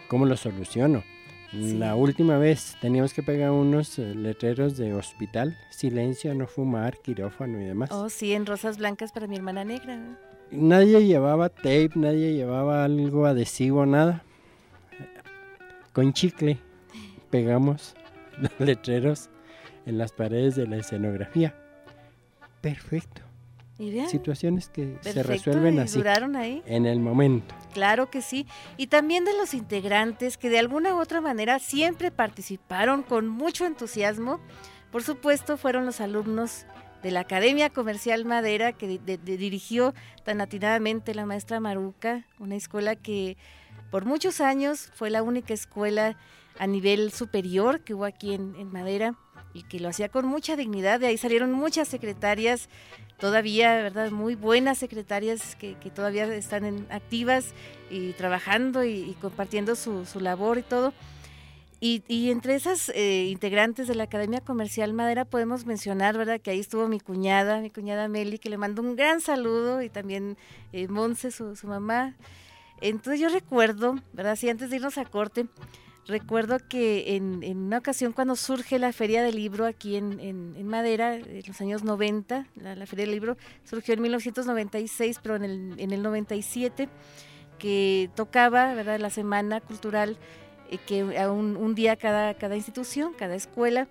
¿cómo lo soluciono? La última vez teníamos que pegar unos eh, letreros de hospital, silencio, no fumar, quirófano y demás. Oh, sí, en rosas blancas para mi hermana negra. Nadie llevaba tape, nadie llevaba algo adhesivo, nada. Con chicle pegamos [laughs] los letreros en las paredes de la escenografía. Perfecto. Y vean, Situaciones que se resuelven así. duraron ahí. En el momento. Claro que sí. Y también de los integrantes que de alguna u otra manera siempre participaron con mucho entusiasmo. Por supuesto, fueron los alumnos de la Academia Comercial Madera que dirigió tan atinadamente la maestra Maruca, una escuela que por muchos años fue la única escuela a nivel superior que hubo aquí en, Madera y que lo hacía con mucha dignidad. De ahí salieron muchas secretarias, todavía, ¿verdad? Muy buenas secretarias que, todavía están en- activas y trabajando y, compartiendo su labor y todo. Y, entre esas eh, integrantes de la Academia Comercial Madera podemos mencionar, ¿verdad? Que ahí estuvo mi cuñada, mi cuñada Meli, que le mando un gran saludo, y también eh, Monse, su, mamá. Entonces yo recuerdo, ¿verdad? Sí, antes de irnos a corte, recuerdo que en, una ocasión cuando surge la Feria del Libro aquí en, Madera, en los años 90, la, Feria del Libro surgió en 1996, pero en el, en el 97, que tocaba, ¿verdad? La Semana Cultural que a un, un día cada, cada institución, cada escuela,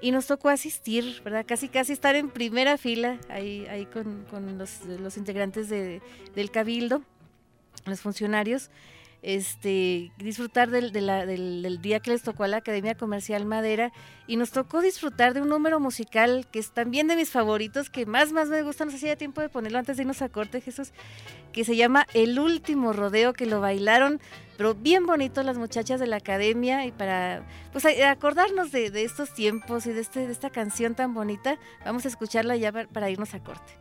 y nos tocó asistir, ¿verdad? Casi, casi estar en primera fila ahí, ahí con, con los, los integrantes de- del cabildo, los funcionarios, este, disfrutar del, del, del día que les tocó a la Academia Comercial Madera y nos tocó disfrutar de un número musical que es también de mis favoritos, que más, más me gusta, no sé si haya tiempo de ponerlo antes de irnos a corte, Jesús, que se llama El Último Rodeo, que lo bailaron, pero bien bonito las muchachas de la Academia y para pues a- acordarnos de, de estos tiempos y de, este, de esta canción tan bonita, vamos a escucharla ya para irnos a corte.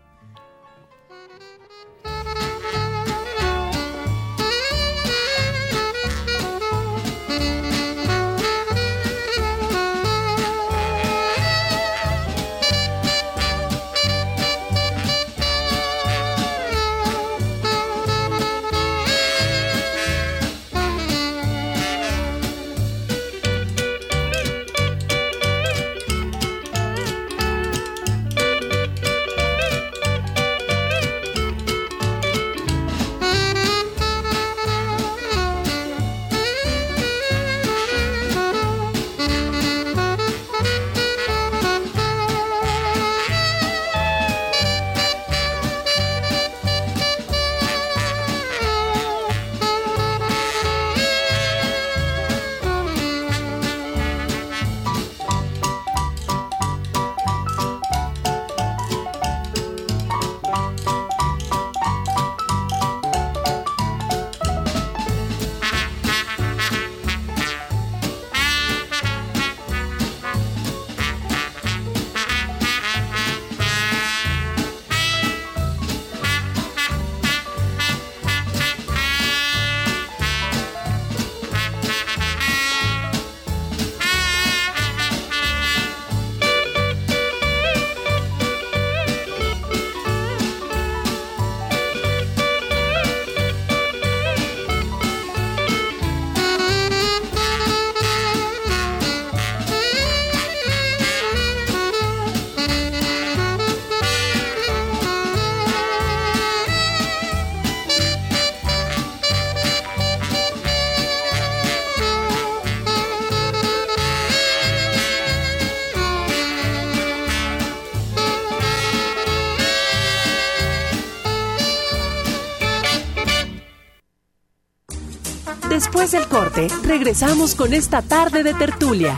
Después corte, regresamos con esta tarde de tertulia.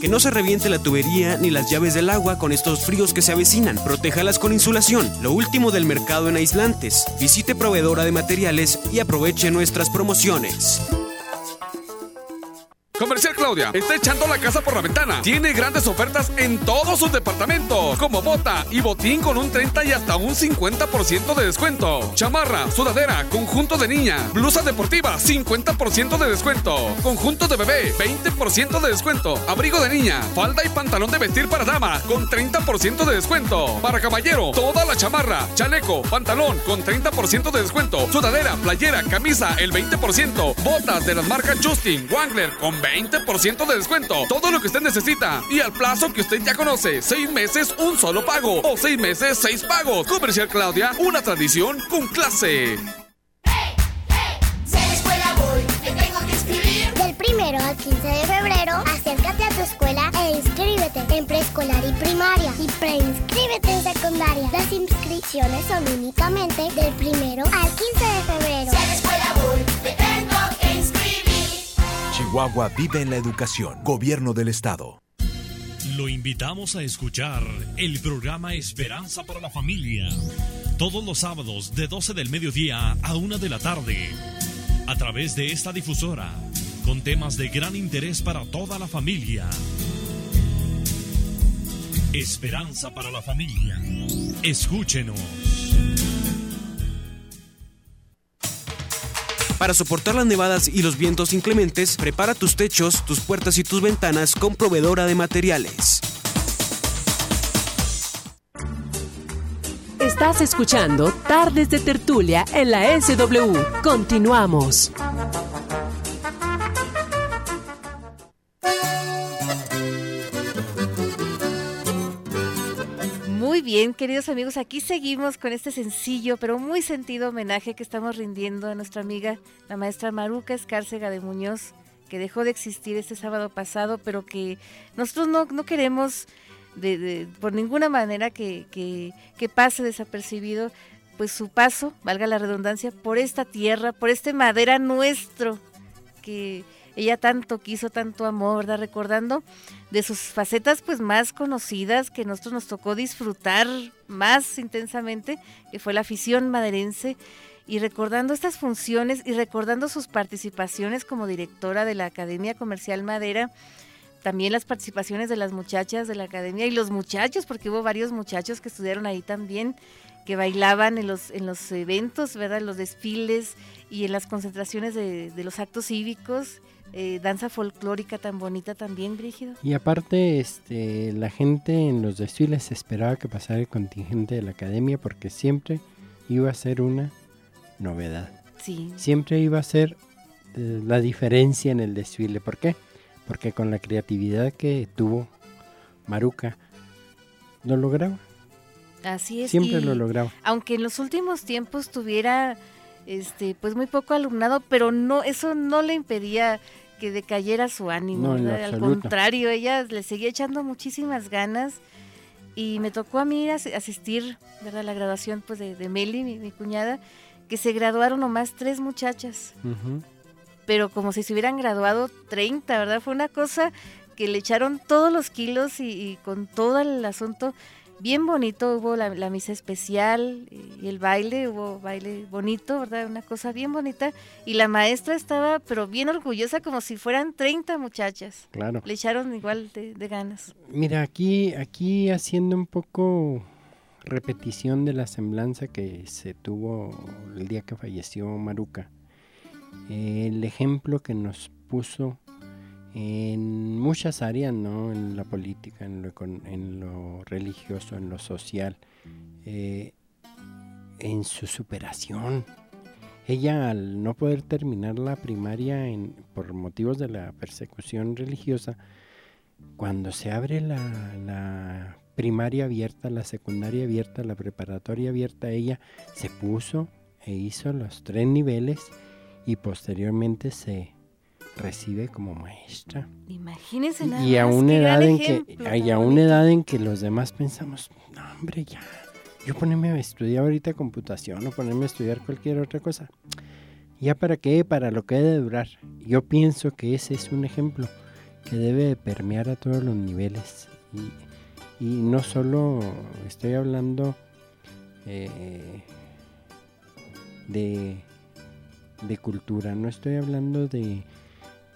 Que no se reviente la tubería ni las llaves del agua con estos fríos que se avecinan. Protéjalas con insulación. Lo último del mercado en aislantes. Visite proveedora de materiales y aproveche nuestras promociones. Comercial Claudia está echando la casa por la ventana. Tiene grandes ofertas en todos sus departamentos, como bota y botín con un 30 y hasta un 50% de descuento. Chamarra, sudadera, conjunto de niña, blusa deportiva, 50% de descuento. Conjunto de bebé, 20% de descuento. Abrigo de niña, falda y pantalón de vestir para dama con 30% de descuento. Para caballero, toda la chamarra, chaleco, pantalón con 30% de descuento. Sudadera, playera, camisa, el 20%. Botas de las marcas Justin, Wangler con 20% de descuento. Todo lo que usted necesita. Y al plazo que usted ya conoce. Seis meses, un solo pago. O seis meses, seis pagos. Comercial Claudia, una tradición con clase. Si a la escuela voy, me tengo que inscribir. Del primero al 15 de febrero, acércate a tu escuela e inscríbete en preescolar y primaria. Y preinscríbete en secundaria. Las inscripciones son únicamente del primero al 15 de febrero. Chihuahua vive en la educación. Gobierno del Estado. Lo invitamos a escuchar el programa Esperanza para la Familia. Todos los sábados de 12 del mediodía a 1 de la tarde. A través de esta difusora. Con temas de gran interés para toda la familia. Esperanza para la Familia. Escúchenos. Para soportar las nevadas y los vientos inclementes, prepara tus techos, tus puertas y tus ventanas con proveedora de materiales. Estás escuchando Tardes de Tertulia en la SW. Continuamos. Bien, queridos amigos, aquí seguimos con este sencillo pero muy sentido homenaje que estamos rindiendo a nuestra amiga, la maestra Maruca Escárcega de Muñoz, que dejó de existir este sábado pasado, pero que nosotros no, queremos de, por ninguna manera que, que- que pase desapercibido pues su paso, valga la redundancia, por esta tierra, por este madera nuestro que ella tanto quiso, tanto amor, ¿verdad? Recordando de sus facetas pues más conocidas que nosotros nos tocó disfrutar más intensamente, que fue la afición maderense, y recordando estas funciones y recordando sus participaciones como directora de la Academia Comercial Madera, también las participaciones de las muchachas de la academia y los muchachos, porque hubo varios muchachos que estudiaron ahí también, que bailaban en los, en los eventos, ¿verdad? En los desfiles y en las concentraciones de, de los actos cívicos, eh, danza folclórica tan bonita también, Brígido. Y aparte, este, la gente en los desfiles esperaba que pasara el contingente de la academia porque siempre iba a ser una novedad. Sí. Siempre iba a ser eh, la diferencia en el desfile. ¿Por qué? Porque con la creatividad que tuvo Maruca, lo lograba. Así es. Siempre lo lograba. Aunque en los últimos tiempos tuviera este pues muy poco alumnado, pero no eso no le impedía que decayera su ánimo, al contrario, ella le seguía echando muchísimas ganas y me tocó a mí as- asistir, ¿verdad? a la graduación pues de, de Meli, mi, mi cuñada, que se graduaron nomás tres muchachas, pero como si se hubieran graduado 30, ¿verdad? Fue una cosa que le echaron todos los kilos y, y con todo el asunto bien bonito. Hubo la, la misa especial y el baile, hubo baile bonito, ¿verdad? Una cosa bien bonita. Y la maestra estaba, pero bien orgullosa, como si fueran 30 muchachas. Claro. Le echaron igual de, de ganas. Mira, aquí, aquí haciendo un poco repetición de la semblanza que se tuvo el día que falleció Maruca. el ejemplo que nos puso en muchas áreas, ¿no? En la política, en lo, religioso, en lo social, eh, en su superación. Ella al no poder terminar la primaria en- por motivos de la persecución religiosa, cuando se abre la, la primaria abierta, la secundaria abierta, la preparatoria abierta, ella se puso e hizo los tres niveles y posteriormente se recibe como maestra. Imagínense nada Y a más, una edad en que y a una edad en que los demás pensamos, no hombre, ya. Yo ponerme a estudiar ahorita computación o ponerme a estudiar cualquier otra cosa. ¿Ya para qué? Para lo que he de durar. Yo pienso que ese es un ejemplo que debe de permear a todos los niveles. Y, y no solo estoy hablando eh, de, de cultura, no estoy hablando de,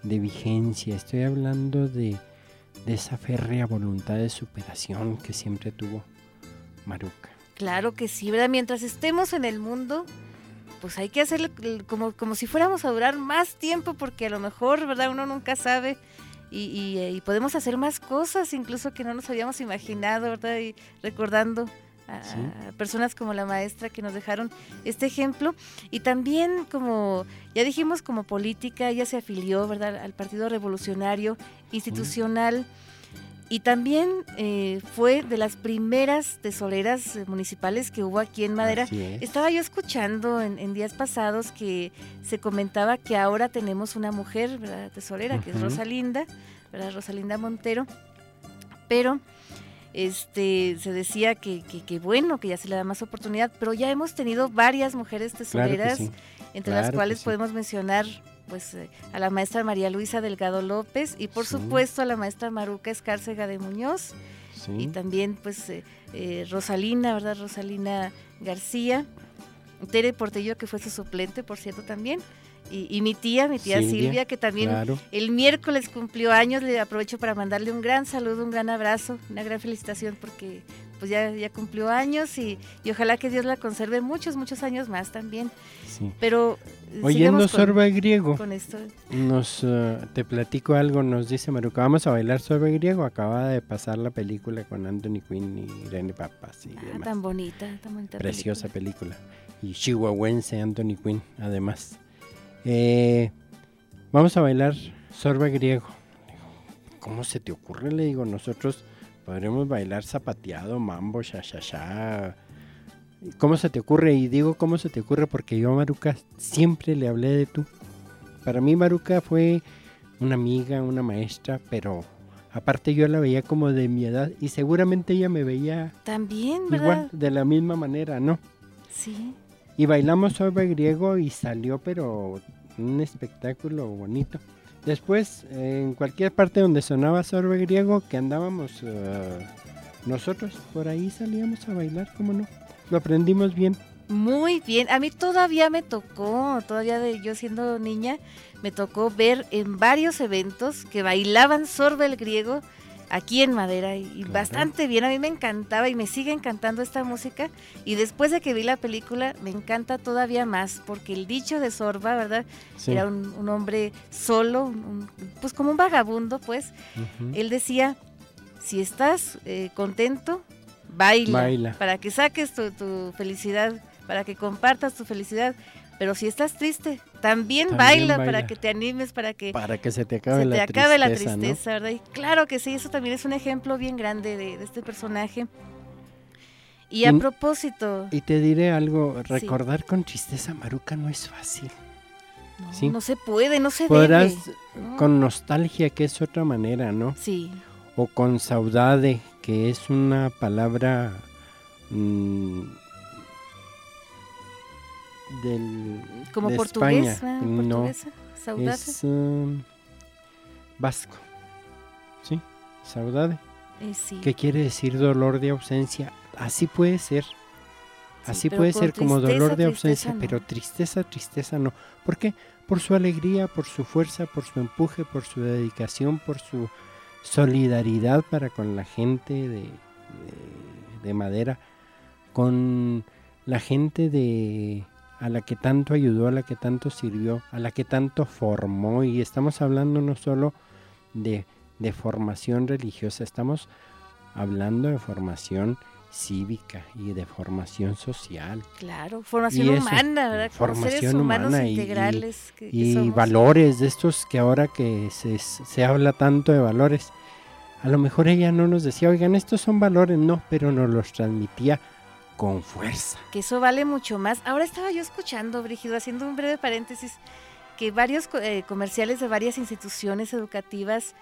de vigencia, estoy hablando de, de esa férrea voluntad de superación que siempre tuvo Maruca. Claro que sí, ¿verdad? Mientras estemos en el mundo, pues hay que hacerlo como, como si fuéramos a durar más tiempo, porque a lo mejor, ¿verdad? Uno nunca sabe. Y, y, y podemos hacer más cosas, incluso que no nos habíamos imaginado, ¿verdad? Y recordando a, Sí. a personas como la maestra que nos dejaron este ejemplo. Y también como, ya dijimos, como política, ella se afilió, ¿verdad?, al Partido Revolucionario Institucional. Y también eh, fue de las primeras tesoreras eh, municipales que hubo aquí en Madera. Es. Estaba yo escuchando en, en días pasados que se comentaba que ahora tenemos una mujer, ¿verdad? tesorera, que es. Rosalinda, ¿verdad? Rosalinda Montero. Pero este se decía que, que- que bueno, que ya se le da más oportunidad, pero ya hemos tenido varias mujeres tesoreras, sí. entre las Claro cuales sí. podemos mencionar pues eh, a la maestra María Luisa Delgado López y por Sí. supuesto a la maestra Maruca Escárcega de Muñoz y también pues eh, eh, Rosalina, ¿verdad? Rosalina García, Tere Portillo que fue su suplente, por cierto, también. Y, y mi tía, mi tía Silvia, Silvia, que también claro. el miércoles cumplió años, le aprovecho para mandarle un gran saludo, un gran abrazo, una gran felicitación porque pues ya, ya cumplió años y, y ojalá que Dios la conserve muchos, muchos años más también. Sí. Pero eh, Oyendo sorba griego, con esto. nos eh, te platico algo, nos dice Maruca, vamos a bailar sorba griego, acaba de pasar la película con Anthony Quinn y Irene Papas y Ah, demás. tan bonita, tan bonita. Preciosa película. Y chihuahuense Anthony Quinn, además. Eh, vamos a bailar sorba griego. ¿Cómo se te ocurre? Le digo, nosotros podremos bailar zapateado, mambo, sha, sha, sha. ¿Cómo se te ocurre? Y digo, ¿cómo se te ocurre? Porque yo a Maruca siempre le hablé de tú. Para mí Maruca fue una amiga, una maestra, pero aparte yo la veía como de mi edad y seguramente ella me veía También, ¿verdad? igual, de la misma manera, ¿no? Sí. Y bailamos sobre griego y salió, pero un espectáculo bonito. Después, en cualquier parte donde sonaba sorbe griego, que andábamos eh, nosotros, por ahí salíamos a bailar, ¿cómo no? Lo aprendimos bien. Muy bien, a mí todavía me tocó, todavía de yo siendo niña, me tocó ver en varios eventos que bailaban sorbe el griego aquí en Madera y, bastante bien, a mí me encantaba y me sigue encantando esta música y después de que vi la película me encanta todavía más porque el dicho de Sorba, ¿verdad? Sí. Era un, un hombre solo, un- pues como un vagabundo pues, él decía, si estás eh, contento, baila, Baila. para que saques tu, tu felicidad, para que compartas tu felicidad. Pero si estás triste, también, También baila, baila. para que te animes, para que Para que se te acabe se te la tristeza, ¿verdad? Y claro que sí, eso también es un ejemplo bien grande de, de este personaje. Y a Y- propósito, Y te diré algo, recordar con tristeza a Maruca no es fácil. no, ¿sí? no se puede, no se Podrás debe. ¿no? con nostalgia, que es otra manera, ¿no? Sí, O con saudade, que es una palabra mm, del como de. No, portuguesa, saudade. es um, vasco. ¿Sí? Saudade. Eh, sí. que quiere decir dolor de ausencia. Así puede ser. Así puede ser como dolor de ausencia, no. pero tristeza, tristeza no. ¿Por qué? Por su alegría, por su fuerza, por su empuje, por su dedicación, por su solidaridad para con la gente de, de- de Madera, con la gente de a la que tanto ayudó, a la que tanto sirvió, a la que tanto formó. Y estamos hablando no solo de, de formación religiosa, estamos hablando de formación cívica y de formación social. Claro, formación eso, humana, ¿verdad? Como seres Formación humanos humana y- integrales que y valores de estos que ahora que se, se habla tanto de valores, a lo mejor ella no nos decía, oigan, estos son valores, no, pero nos los transmitía con fuerza. que eso vale mucho más. Ahora estaba yo escuchando, Brígido, haciendo un breve paréntesis, que varios eh, comerciales de varias instituciones educativas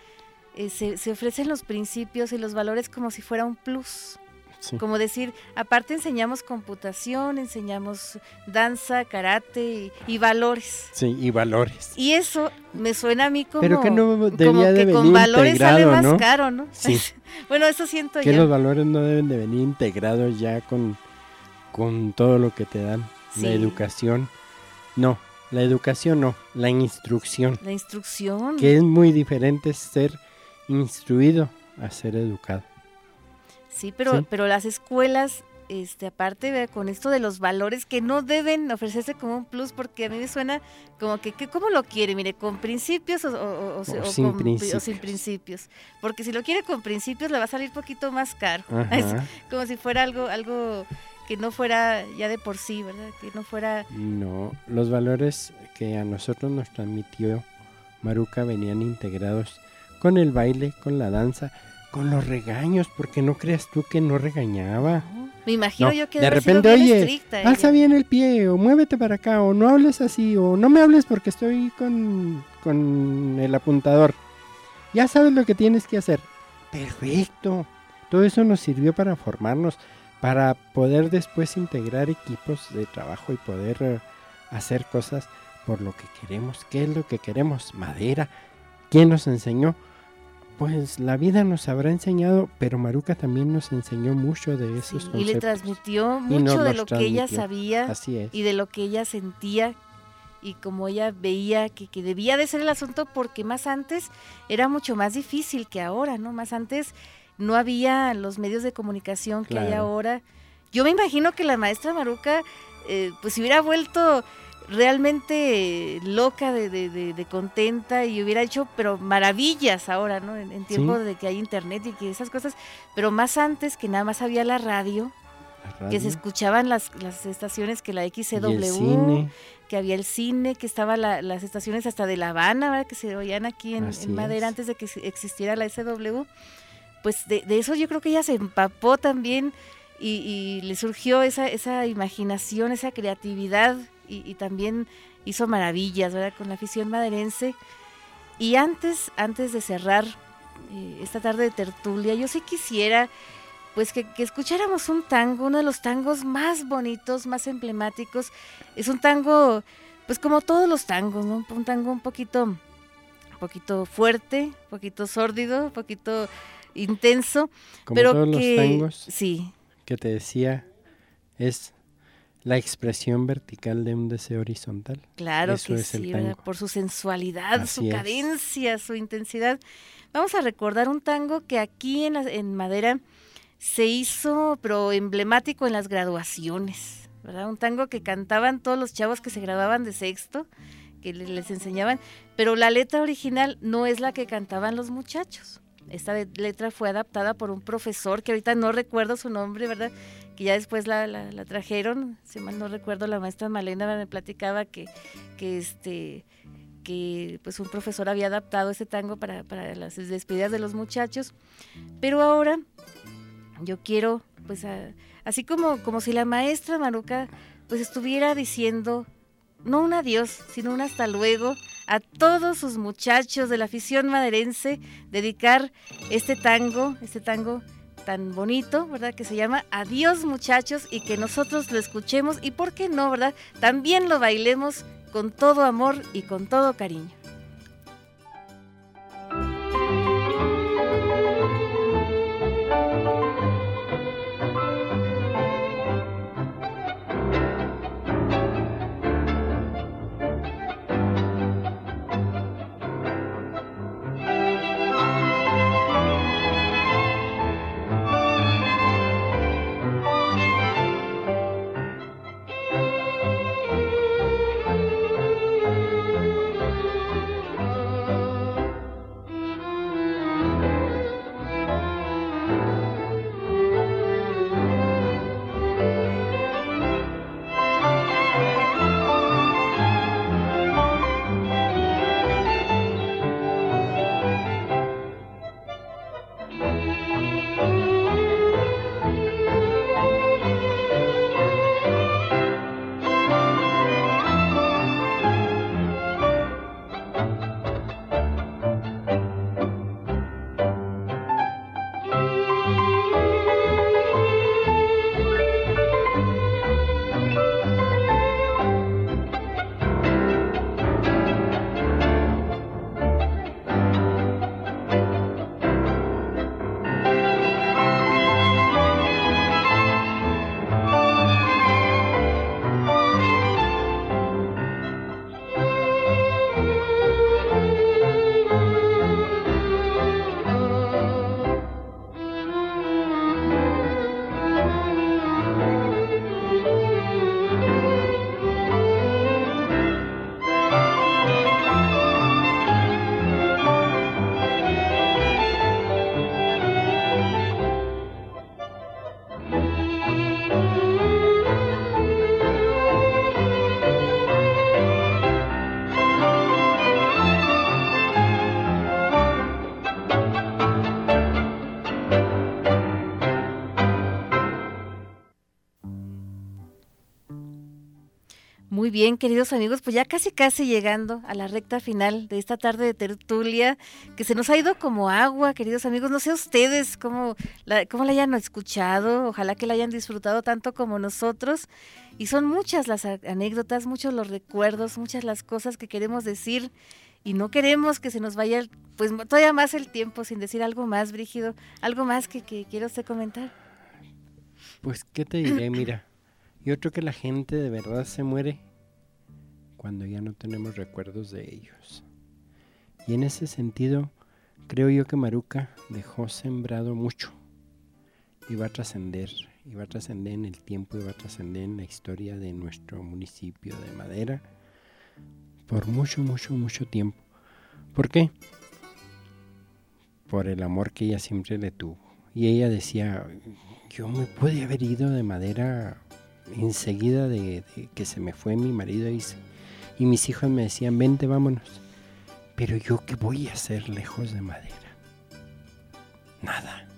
eh, se, se ofrecen los principios y los valores como si fuera un plus. Sí. Como decir, aparte enseñamos computación, enseñamos danza, karate y, y valores. Sí, y valores. Y eso me suena a mí como, Pero que no como debía de que con valores sale más ¿no? caro, ¿no? Sí. [laughs] bueno, eso siento Que yo. los valores no deben de venir integrados ya con, con todo lo que te dan. Sí. La educación, no, la educación no, la instrucción. La instrucción. Que es muy diferente ser instruido a ser educado. Sí, pero, Sí. pero las escuelas este, aparte con esto de los valores que no deben ofrecerse como un plus, porque a mí me suena como que, que ¿cómo lo quiere? Mire, ¿con principios o, o- o- o sin con- principios. o sin principios? Porque si lo quiere con principios le va a salir poquito más caro. [laughs] Es como si fuera algo, algo que no fuera ya de por sí, ¿verdad? Que no fuera... No, los valores que a nosotros nos transmitió Maruca venían integrados con el baile, con la danza, con los regaños, porque no creas tú que no regañaba. Me imagino No, yo que de repente, bien oye, estricta ella". alza bien el pie, o muévete para acá, o no hables así, o no me hables porque estoy con, con el apuntador. Ya sabes lo que tienes que hacer. Perfecto. Todo eso nos sirvió para formarnos, para poder después integrar equipos de trabajo y poder eh, hacer cosas por lo que queremos. ¿Qué es lo que queremos? Madera. ¿Quién nos enseñó? Pues la vida nos habrá enseñado, pero Maruca también nos enseñó mucho de esos y le transmitió mucho de lo que ella sabía y de lo que ella sentía y como ella veía que, que debía de ser el asunto porque más antes era mucho más difícil que ahora, ¿no? Más antes no había los medios de comunicación que hay ahora. Yo me imagino que la maestra Maruca eh, pues se hubiera vuelto realmente loca de, de- de- de contenta y hubiera hecho pero maravillas ahora, ¿no? En, en tiempo Sí. de que hay internet y que esas cosas, pero más antes que nada más había la radio, La que se escuchaban las, las estaciones que la XCW, que había el cine, que estaban las estaciones hasta de La Habana, ¿verdad? que se oían aquí en, en Madera es. antes de que existiera la SW. Pues de, eso yo creo que ella se empapó también y, le surgió esa, esa imaginación, esa creatividad y, también hizo maravillas ¿verdad? con la afición maderense. Y antes, antes de cerrar eh, esta tarde de tertulia, yo sí quisiera pues que, escucháramos un tango, uno de los tangos más bonitos, más emblemáticos. Es un tango, pues como todos los tangos. Un tango un poquito, un poquito fuerte, un poquito sórdido, un poquito intenso, Como pero todos que los tangos sí, que te decía, es la expresión vertical de un deseo horizontal. Claro Eso que es el sí, ¿verdad? tango. por su sensualidad, su es. cadencia, su intensidad. Vamos a recordar un tango que aquí en, la- en Madera se hizo, pero emblemático en las graduaciones, ¿verdad? Un tango que cantaban todos los chavos que se graduaban de sexto, que le- les enseñaban, pero la letra original no es la que cantaban los muchachos. Esta letra fue adaptada por un profesor que ahorita no recuerdo su nombre, ¿verdad? Que ya después la, la- la trajeron, si mal no recuerdo, la maestra Malena me platicaba que, que este que pues un profesor había adaptado ese tango para, para las despedidas de los muchachos. Pero ahora yo quiero, pues a- así como, como si la maestra Maruca pues estuviera diciendo no un adiós, sino un hasta luego a todos sus muchachos de la afición maderense, dedicar este tango, este tango tan bonito, ¿verdad? Que se llama Adiós muchachos y que nosotros lo escuchemos y, ¿por qué no, verdad? También lo bailemos con todo amor y con todo cariño. Bien, queridos amigos, pues ya casi casi llegando a la recta final de esta tarde de tertulia, que se nos ha ido como agua, queridos amigos. No sé ustedes cómo la, cómo la hayan escuchado, ojalá que la hayan disfrutado tanto como nosotros. Y son muchas las anécdotas, muchos los recuerdos, muchas las cosas que queremos decir y no queremos que se nos vaya pues todavía más el tiempo sin decir algo más, Brígido, algo más que, que quiero usted comentar. Pues, ¿qué te diré? Mira, yo creo que la gente de verdad se muere cuando ya no tenemos recuerdos de ellos. Y en ese sentido, creo yo que Maruca dejó sembrado mucho. Y va a trascender, y va a trascender en el tiempo, y va a trascender en la historia de nuestro municipio de Madera por mucho, mucho, mucho tiempo. ¿Por qué? Por el amor que ella siempre le tuvo. Y ella decía, yo me pude haber ido de Madera enseguida de, de que se me fue mi marido y y mis hijos me decían, vente, vámonos. Pero yo qué voy a hacer lejos de madera? Nada.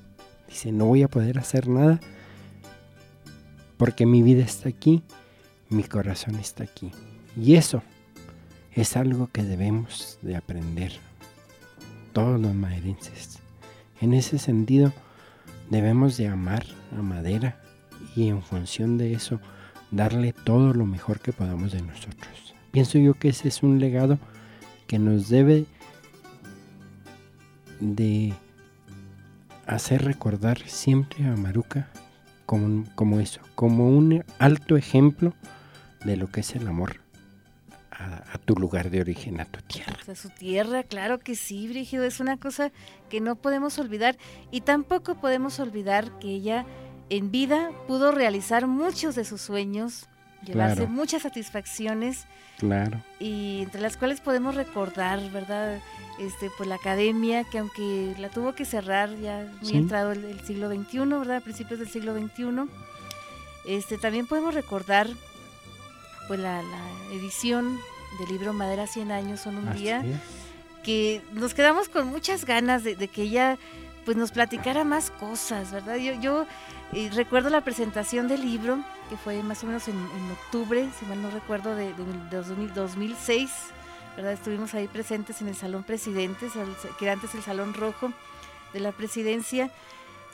Dice, no voy a poder hacer nada porque mi vida está aquí, mi corazón está aquí. Y eso es algo que debemos de aprender todos los maderenses. En ese sentido, debemos de amar a madera y en función de eso, darle todo lo mejor que podamos de nosotros. Pienso yo que ese es un legado que nos debe de hacer recordar siempre a Maruca como, como eso, como un alto ejemplo de lo que es el amor a, tu lugar de origen, a tu tierra. A su tierra, claro que sí, Brígido, es una cosa que no podemos olvidar y tampoco podemos olvidar que ella en vida pudo realizar muchos de sus sueños, llevarse muchas satisfacciones Claro. Y entre las cuales podemos recordar, ¿verdad? Este, pues la academia, que aunque la tuvo que cerrar ya muy entrado el, siglo XXI, ¿verdad? A principios del siglo XXI. Este, también podemos recordar pues la, edición del libro Madera 100 años son un día, que nos quedamos con muchas ganas de, de que ella pues nos platicara más cosas, ¿verdad? Yo, yo eh, recuerdo la presentación del libro, que fue más o menos en, octubre, si mal no recuerdo, de, 2006, ¿verdad? Estuvimos ahí presentes en el Salón Presidentes, que era antes el Salón Rojo de la Presidencia,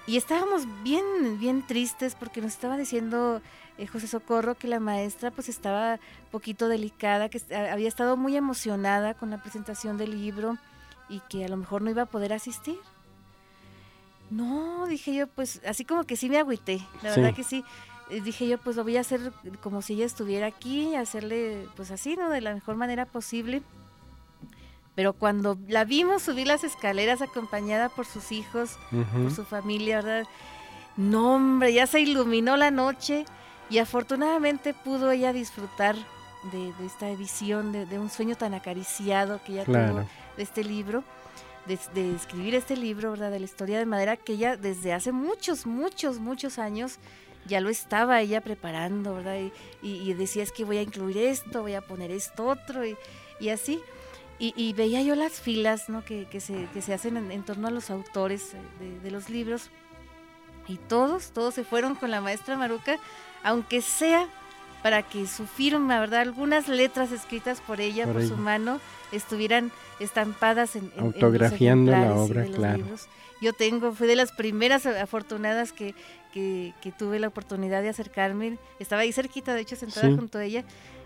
y estábamos bien, bien tristes porque nos estaba diciendo eh, José Socorro que la maestra pues estaba poquito delicada, que había estado muy emocionada con la presentación del libro y que a lo mejor no iba a poder asistir. No, dije yo, pues así como que sí me agüité, la verdad que sí. Eh, dije yo, pues lo voy a hacer como si ella estuviera aquí, hacerle pues así, ¿no? De la mejor manera posible. Pero cuando la vimos subir las escaleras acompañada por sus hijos, por su familia, ¿verdad? No, hombre, ya se iluminó la noche y afortunadamente pudo ella disfrutar de, esta visión, de, un sueño tan acariciado que ella tuvo de este libro de, escribir este libro, ¿verdad? De la historia de madera, que ella desde hace muchos, muchos, muchos años ya lo estaba ella preparando, ¿verdad? Y, decía, es que voy a incluir esto, voy a poner esto otro, y, así. Y, veía yo las filas, ¿no? Que, se, que se, hacen en, torno a los autores de, de los libros. Y todos, todos se fueron con la maestra Maruca, aunque sea para que su firma, ¿verdad? Algunas letras escritas por ella, por, su mano, estuvieran estampadas en, autografiando la obra, claro. Yo tengo, fui de las primeras afortunadas que, que, tuve la oportunidad de acercarme. Estaba ahí cerquita, de hecho, sentada junto a ella.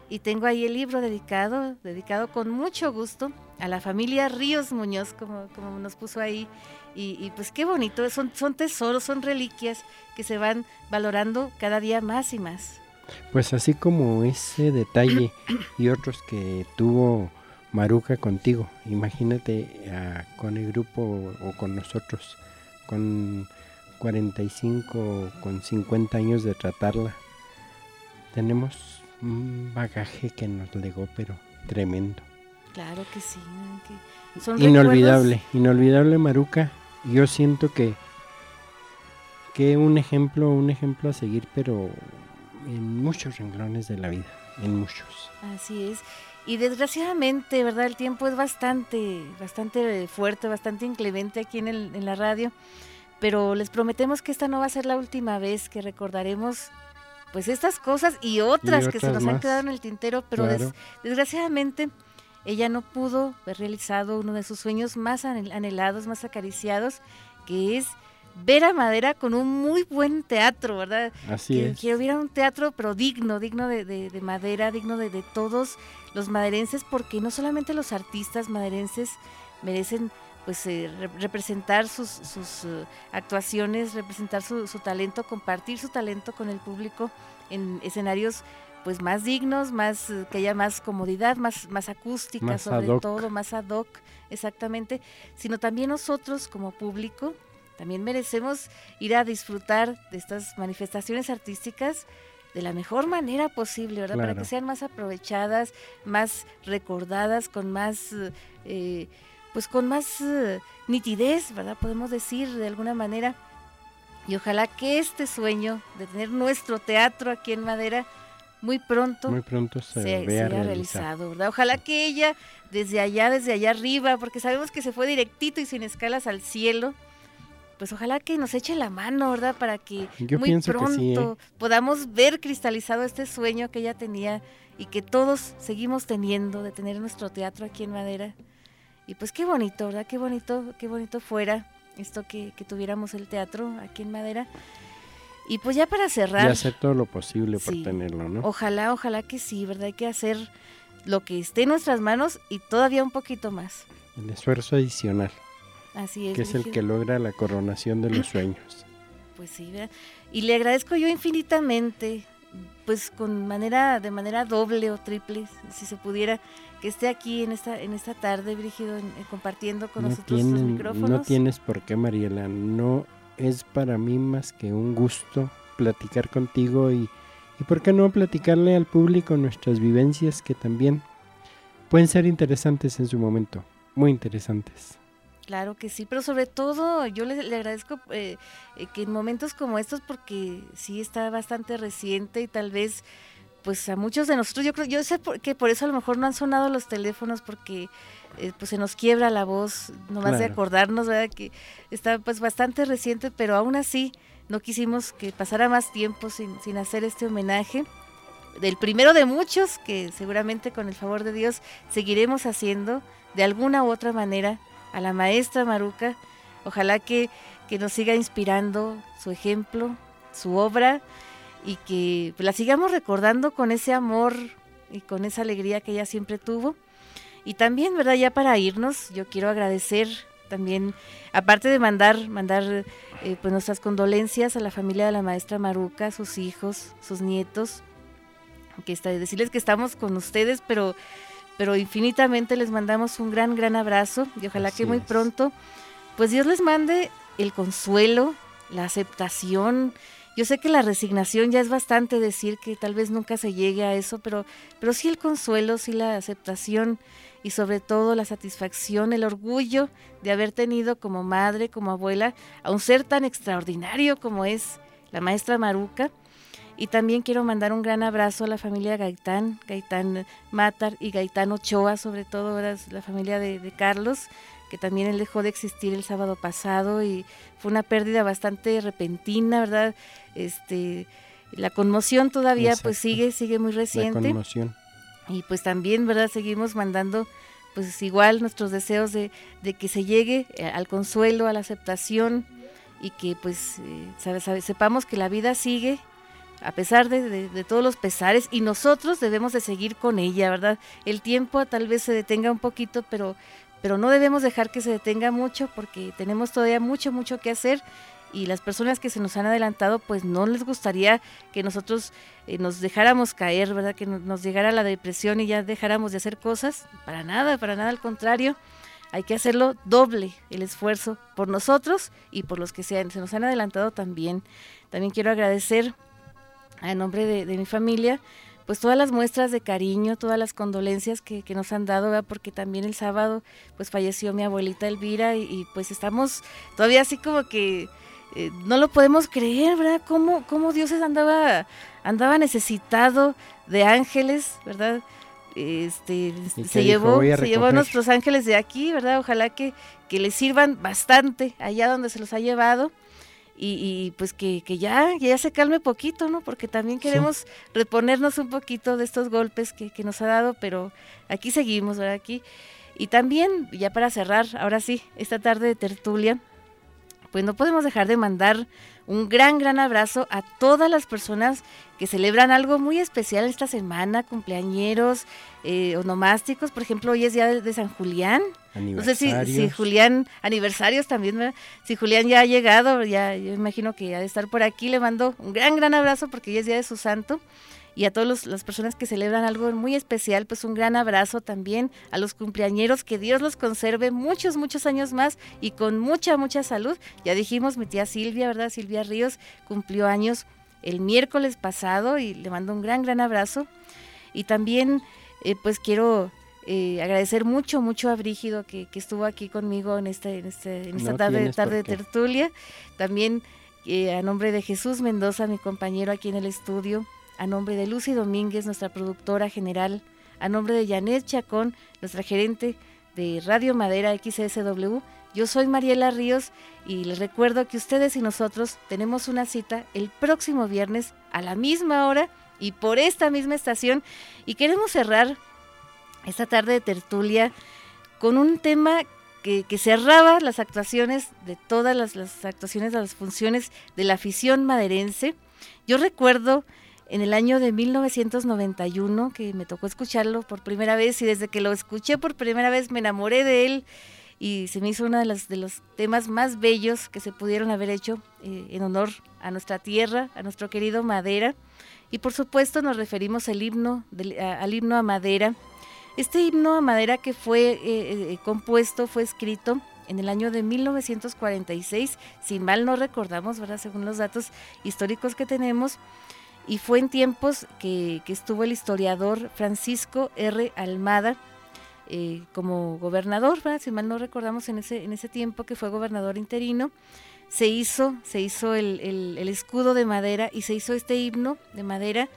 Y tengo ahí el libro dedicado, dedicado con mucho gusto a la familia Ríos Muñoz, como, como nos puso ahí. Y, y, pues qué bonito, son, son tesoros, son reliquias que se van valorando cada día más y más. Pues así como ese detalle y otros que tuvo Maruca contigo, imagínate con el grupo o, con nosotros, con 45, con 50 años de tratarla. Tenemos un bagaje que nos legó, pero tremendo. Claro que sí. inolvidable, inolvidable Maruca. Yo siento que que un ejemplo, un ejemplo a seguir, pero en muchos renglones de la vida, en muchos. Así es. Y desgraciadamente, ¿verdad? El tiempo es bastante, bastante fuerte, bastante inclemente aquí en, el, en la radio. Pero les prometemos que esta no va a ser la última vez que recordaremos pues estas cosas y otras, que se nos han quedado en el tintero, pero des- desgraciadamente ella no pudo haber realizado uno de sus sueños más anhel- anhelados, más acariciados, que es ver a Madera con un muy buen teatro, ¿verdad? Así que, es. que hubiera un teatro, pero digno, digno de, de- de Madera, digno de, de todos los maderenses, porque no solamente los artistas maderenses merecen pues eh, re- representar sus, sus eh, actuaciones, representar su, su talento, compartir su talento con el público en escenarios pues más dignos, más eh, que haya más comodidad, más, más acústica Más sobre todo, más ad hoc, exactamente, sino también nosotros como público también merecemos ir a disfrutar de estas manifestaciones artísticas de la mejor manera posible, ¿verdad? Para que sean más aprovechadas, más recordadas, con más, eh, pues con más eh, nitidez, ¿verdad? Podemos decir de alguna manera. Y ojalá que este sueño de tener nuestro teatro aquí en Madera muy pronto Muy pronto se, se, realizado, ¿verdad? Ojalá que ella desde allá, desde allá arriba, porque sabemos que se fue directito y sin escalas al cielo, pues ojalá que nos eche la mano, ¿verdad? Para que Yo muy que pronto sí, ¿eh? podamos ver cristalizado este sueño que ella tenía y que todos seguimos teniendo de tener nuestro teatro aquí en Madera. Y pues qué bonito, ¿verdad? Qué bonito, qué bonito fuera esto que, que tuviéramos el teatro aquí en Madera. Y pues ya para Y cerrar, hacer todo lo posible por Sí. tenerlo, ¿no? Ojalá, ojalá que sí, ¿verdad? Hay que hacer lo que esté en nuestras manos y todavía un poquito más. El esfuerzo adicional, Así es. que es el que logra la coronación de los sueños. Pues sí, ¿verdad? Y le agradezco yo infinitamente, pues con manera, de manera doble o triple, si se pudiera, que esté aquí en esta, en esta tarde, Brígido, en- en compartiendo con No, nosotros sus tienen- micrófonos. no tienes por qué, Mariela. No es para mí más que un gusto platicar contigo y, y por qué no platicarle al público nuestras vivencias que también pueden ser interesantes en su momento, muy interesantes. Claro que sí, pero sobre todo yo le, le agradezco eh, eh, que en momentos como estos, porque sí está bastante reciente y tal vez pues a muchos de nosotros, yo creo, yo sé por- que por eso a lo mejor no han sonado los teléfonos porque eh, pues se nos quiebra la voz, nomás de acordarnos, ¿verdad? Que está pues bastante reciente, pero aún así no quisimos que pasara más tiempo sin, sin hacer este homenaje del primero de muchos que seguramente con el favor de Dios seguiremos haciendo de alguna u otra manera a la maestra Maruca. Ojalá que, que nos siga inspirando su ejemplo, su obra y que la sigamos recordando con ese amor y con esa alegría que ella siempre tuvo. Y también, ¿verdad? Ya para irnos, yo quiero agradecer también, aparte de mandar, mandar eh, pues nuestras condolencias a la familia de la maestra Maruca, sus hijos, sus nietos, que está, decirles que estamos con ustedes, pero, pero infinitamente les mandamos un gran, gran abrazo y ojalá Así que muy es. pronto, pues Dios les mande el consuelo, la aceptación. Yo sé que la resignación ya es bastante decir que tal vez nunca se llegue a eso, pero, pero sí el consuelo, sí la aceptación y sobre todo la satisfacción, el orgullo de haber tenido como madre, como abuela, a un ser tan extraordinario como es la maestra Maruca. Y también quiero mandar un gran abrazo a la familia Gaitán, Gaitán Matar y Gaitán Ochoa, sobre todo la familia de, de Carlos, que también él dejó de existir el sábado pasado y fue una pérdida bastante repentina, ¿verdad? Este, la conmoción todavía pues sigue, sigue muy La reciente. conmoción. Y pues también, ¿verdad? Seguimos mandando pues igual nuestros deseos de, de que se llegue eh, al consuelo, a la aceptación y que pues eh, sabe- sabe- sepamos que la vida sigue a pesar de, todos los pesares y nosotros debemos de seguir con ella, ¿verdad? El tiempo tal vez se detenga un poquito, pero, pero no debemos dejar que se detenga mucho porque tenemos todavía mucho, mucho que hacer y las personas que se nos han adelantado pues no les gustaría que nosotros eh, nos dejáramos caer, ¿verdad? Que no- nos llegara la depresión y ya dejáramos de hacer cosas, para nada, para nada al contrario. Hay que hacerlo doble el esfuerzo por nosotros y por los que se nos han adelantado también. También quiero agradecer a nombre de, de mi familia, pues todas las muestras de cariño, todas las condolencias que, que nos han dado, ¿verdad? porque también el sábado pues falleció mi abuelita Elvira y, y, pues estamos todavía así como que eh, no lo podemos creer, ¿verdad? ¿Cómo, cómo Dios andaba, andaba necesitado de ángeles, ¿verdad? Este, se llevó, "Voy a se llevó a recoger". nuestros ángeles de aquí, ¿verdad? Ojalá que, que les sirvan bastante allá donde se los ha llevado y, pues que, ya, ya se calme poquito, ¿no? Porque también queremos reponernos un poquito de estos golpes que, que, nos ha dado, pero aquí seguimos, ¿verdad? Aquí. Y también, ya para cerrar, ahora sí, esta tarde de tertulia, pues no podemos dejar de mandar un gran, gran abrazo a todas las personas que celebran algo muy especial esta semana, cumpleañeros, eh, onomásticos, por ejemplo, hoy es día de, San Julián. No sé si, si, Julián, aniversarios también, si Julián ya ha llegado, ya yo imagino que ha de estar por aquí, le mando un gran, gran abrazo porque hoy es día de su santo y a todas las personas que celebran algo muy especial, pues un gran abrazo también a los cumpleañeros, que Dios los conserve muchos, muchos años más y con mucha, mucha salud. Ya dijimos, mi tía Silvia, ¿verdad? Silvia Ríos cumplió años el miércoles pasado y le mando un gran, gran abrazo. Y también, eh, pues quiero eh, agradecer mucho, mucho a Brígido que, estuvo aquí conmigo en, este, en, este, en esta tarde, tarde de tertulia. También eh, a nombre de Jesús Mendoza, mi compañero aquí en el estudio, a nombre de Lucy Domínguez, nuestra productora general, a nombre de Janet Chacón, nuestra gerente de Radio Madera XSW. Yo soy Mariela Ríos y les recuerdo que ustedes y nosotros tenemos una cita el próximo viernes a la misma hora y por esta misma estación y queremos cerrar esta tarde de tertulia con un tema que, cerraba las actuaciones de todas las, las actuaciones de las funciones de la afición maderense. Yo recuerdo en el año de 1991, que me tocó escucharlo por primera vez y desde que lo escuché por primera vez me enamoré de él y se me hizo uno de los, de los temas más bellos que se pudieron haber hecho eh, en honor a nuestra tierra, a nuestro querido Madera. Y por supuesto nos referimos al himno, al himno a Madera. Este himno a Madera que fue eh, eh, compuesto, fue escrito en el año de 1946, si mal no recordamos, ¿verdad? según los datos históricos que tenemos, y fue en tiempos que, estuvo el historiador Francisco R. Almada eh, como gobernador, si mal no recordamos en ese, en ese tiempo que fue gobernador interino, se hizo, se hizo el, el escudo de madera y se hizo este himno de madera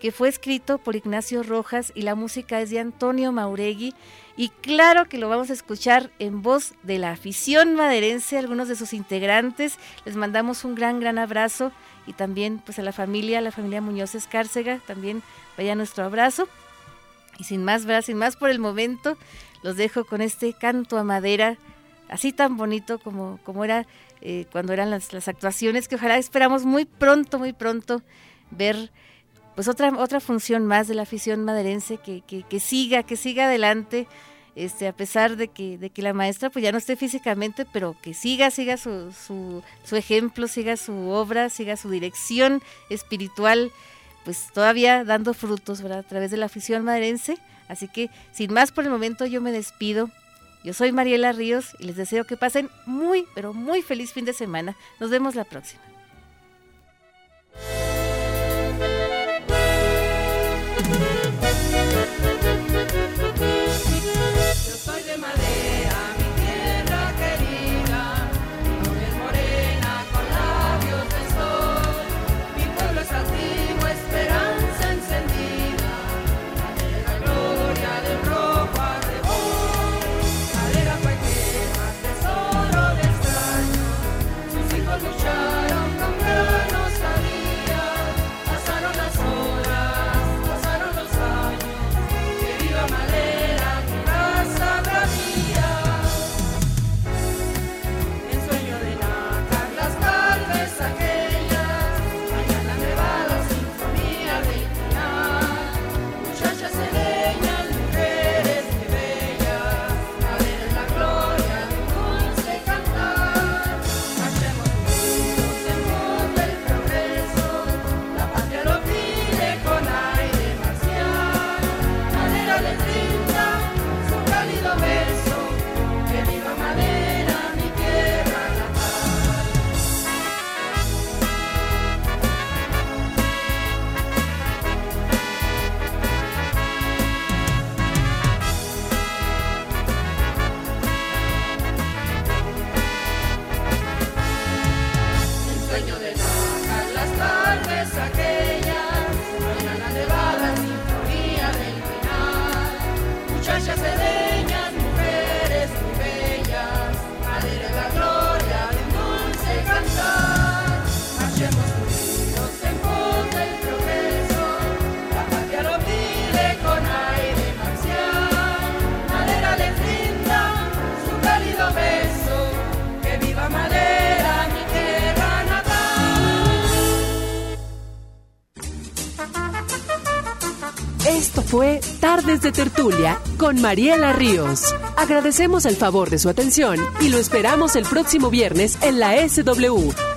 que fue escrito por Ignacio Rojas y la música es de Antonio Mauregui. Y claro que lo vamos a escuchar en voz de la afición maderense, algunos de sus integrantes. Les mandamos un gran, gran abrazo y también pues a la familia, la familia Muñoz Escárcega, también vaya nuestro abrazo. Y sin más, ¿verdad? sin más por el momento, los dejo con este canto a madera, así tan bonito como, como era eh, cuando eran las, las actuaciones, que ojalá esperamos muy pronto, muy pronto ver pues otra, otra función más de la afición maderense que, que, siga, que siga adelante, este, a pesar de que, de que la maestra pues ya no esté físicamente, pero que siga, siga su, su, su ejemplo, siga su obra, siga su dirección espiritual, pues todavía dando frutos, ¿verdad? A través de la afición maderense. Así que, sin más por el momento, yo me despido. Yo soy Mariela Ríos y les deseo que pasen muy, pero muy feliz fin de semana. Nos vemos la próxima. De Tertulia con Mariela Ríos. Agradecemos el favor de su atención y lo esperamos el próximo viernes en la SW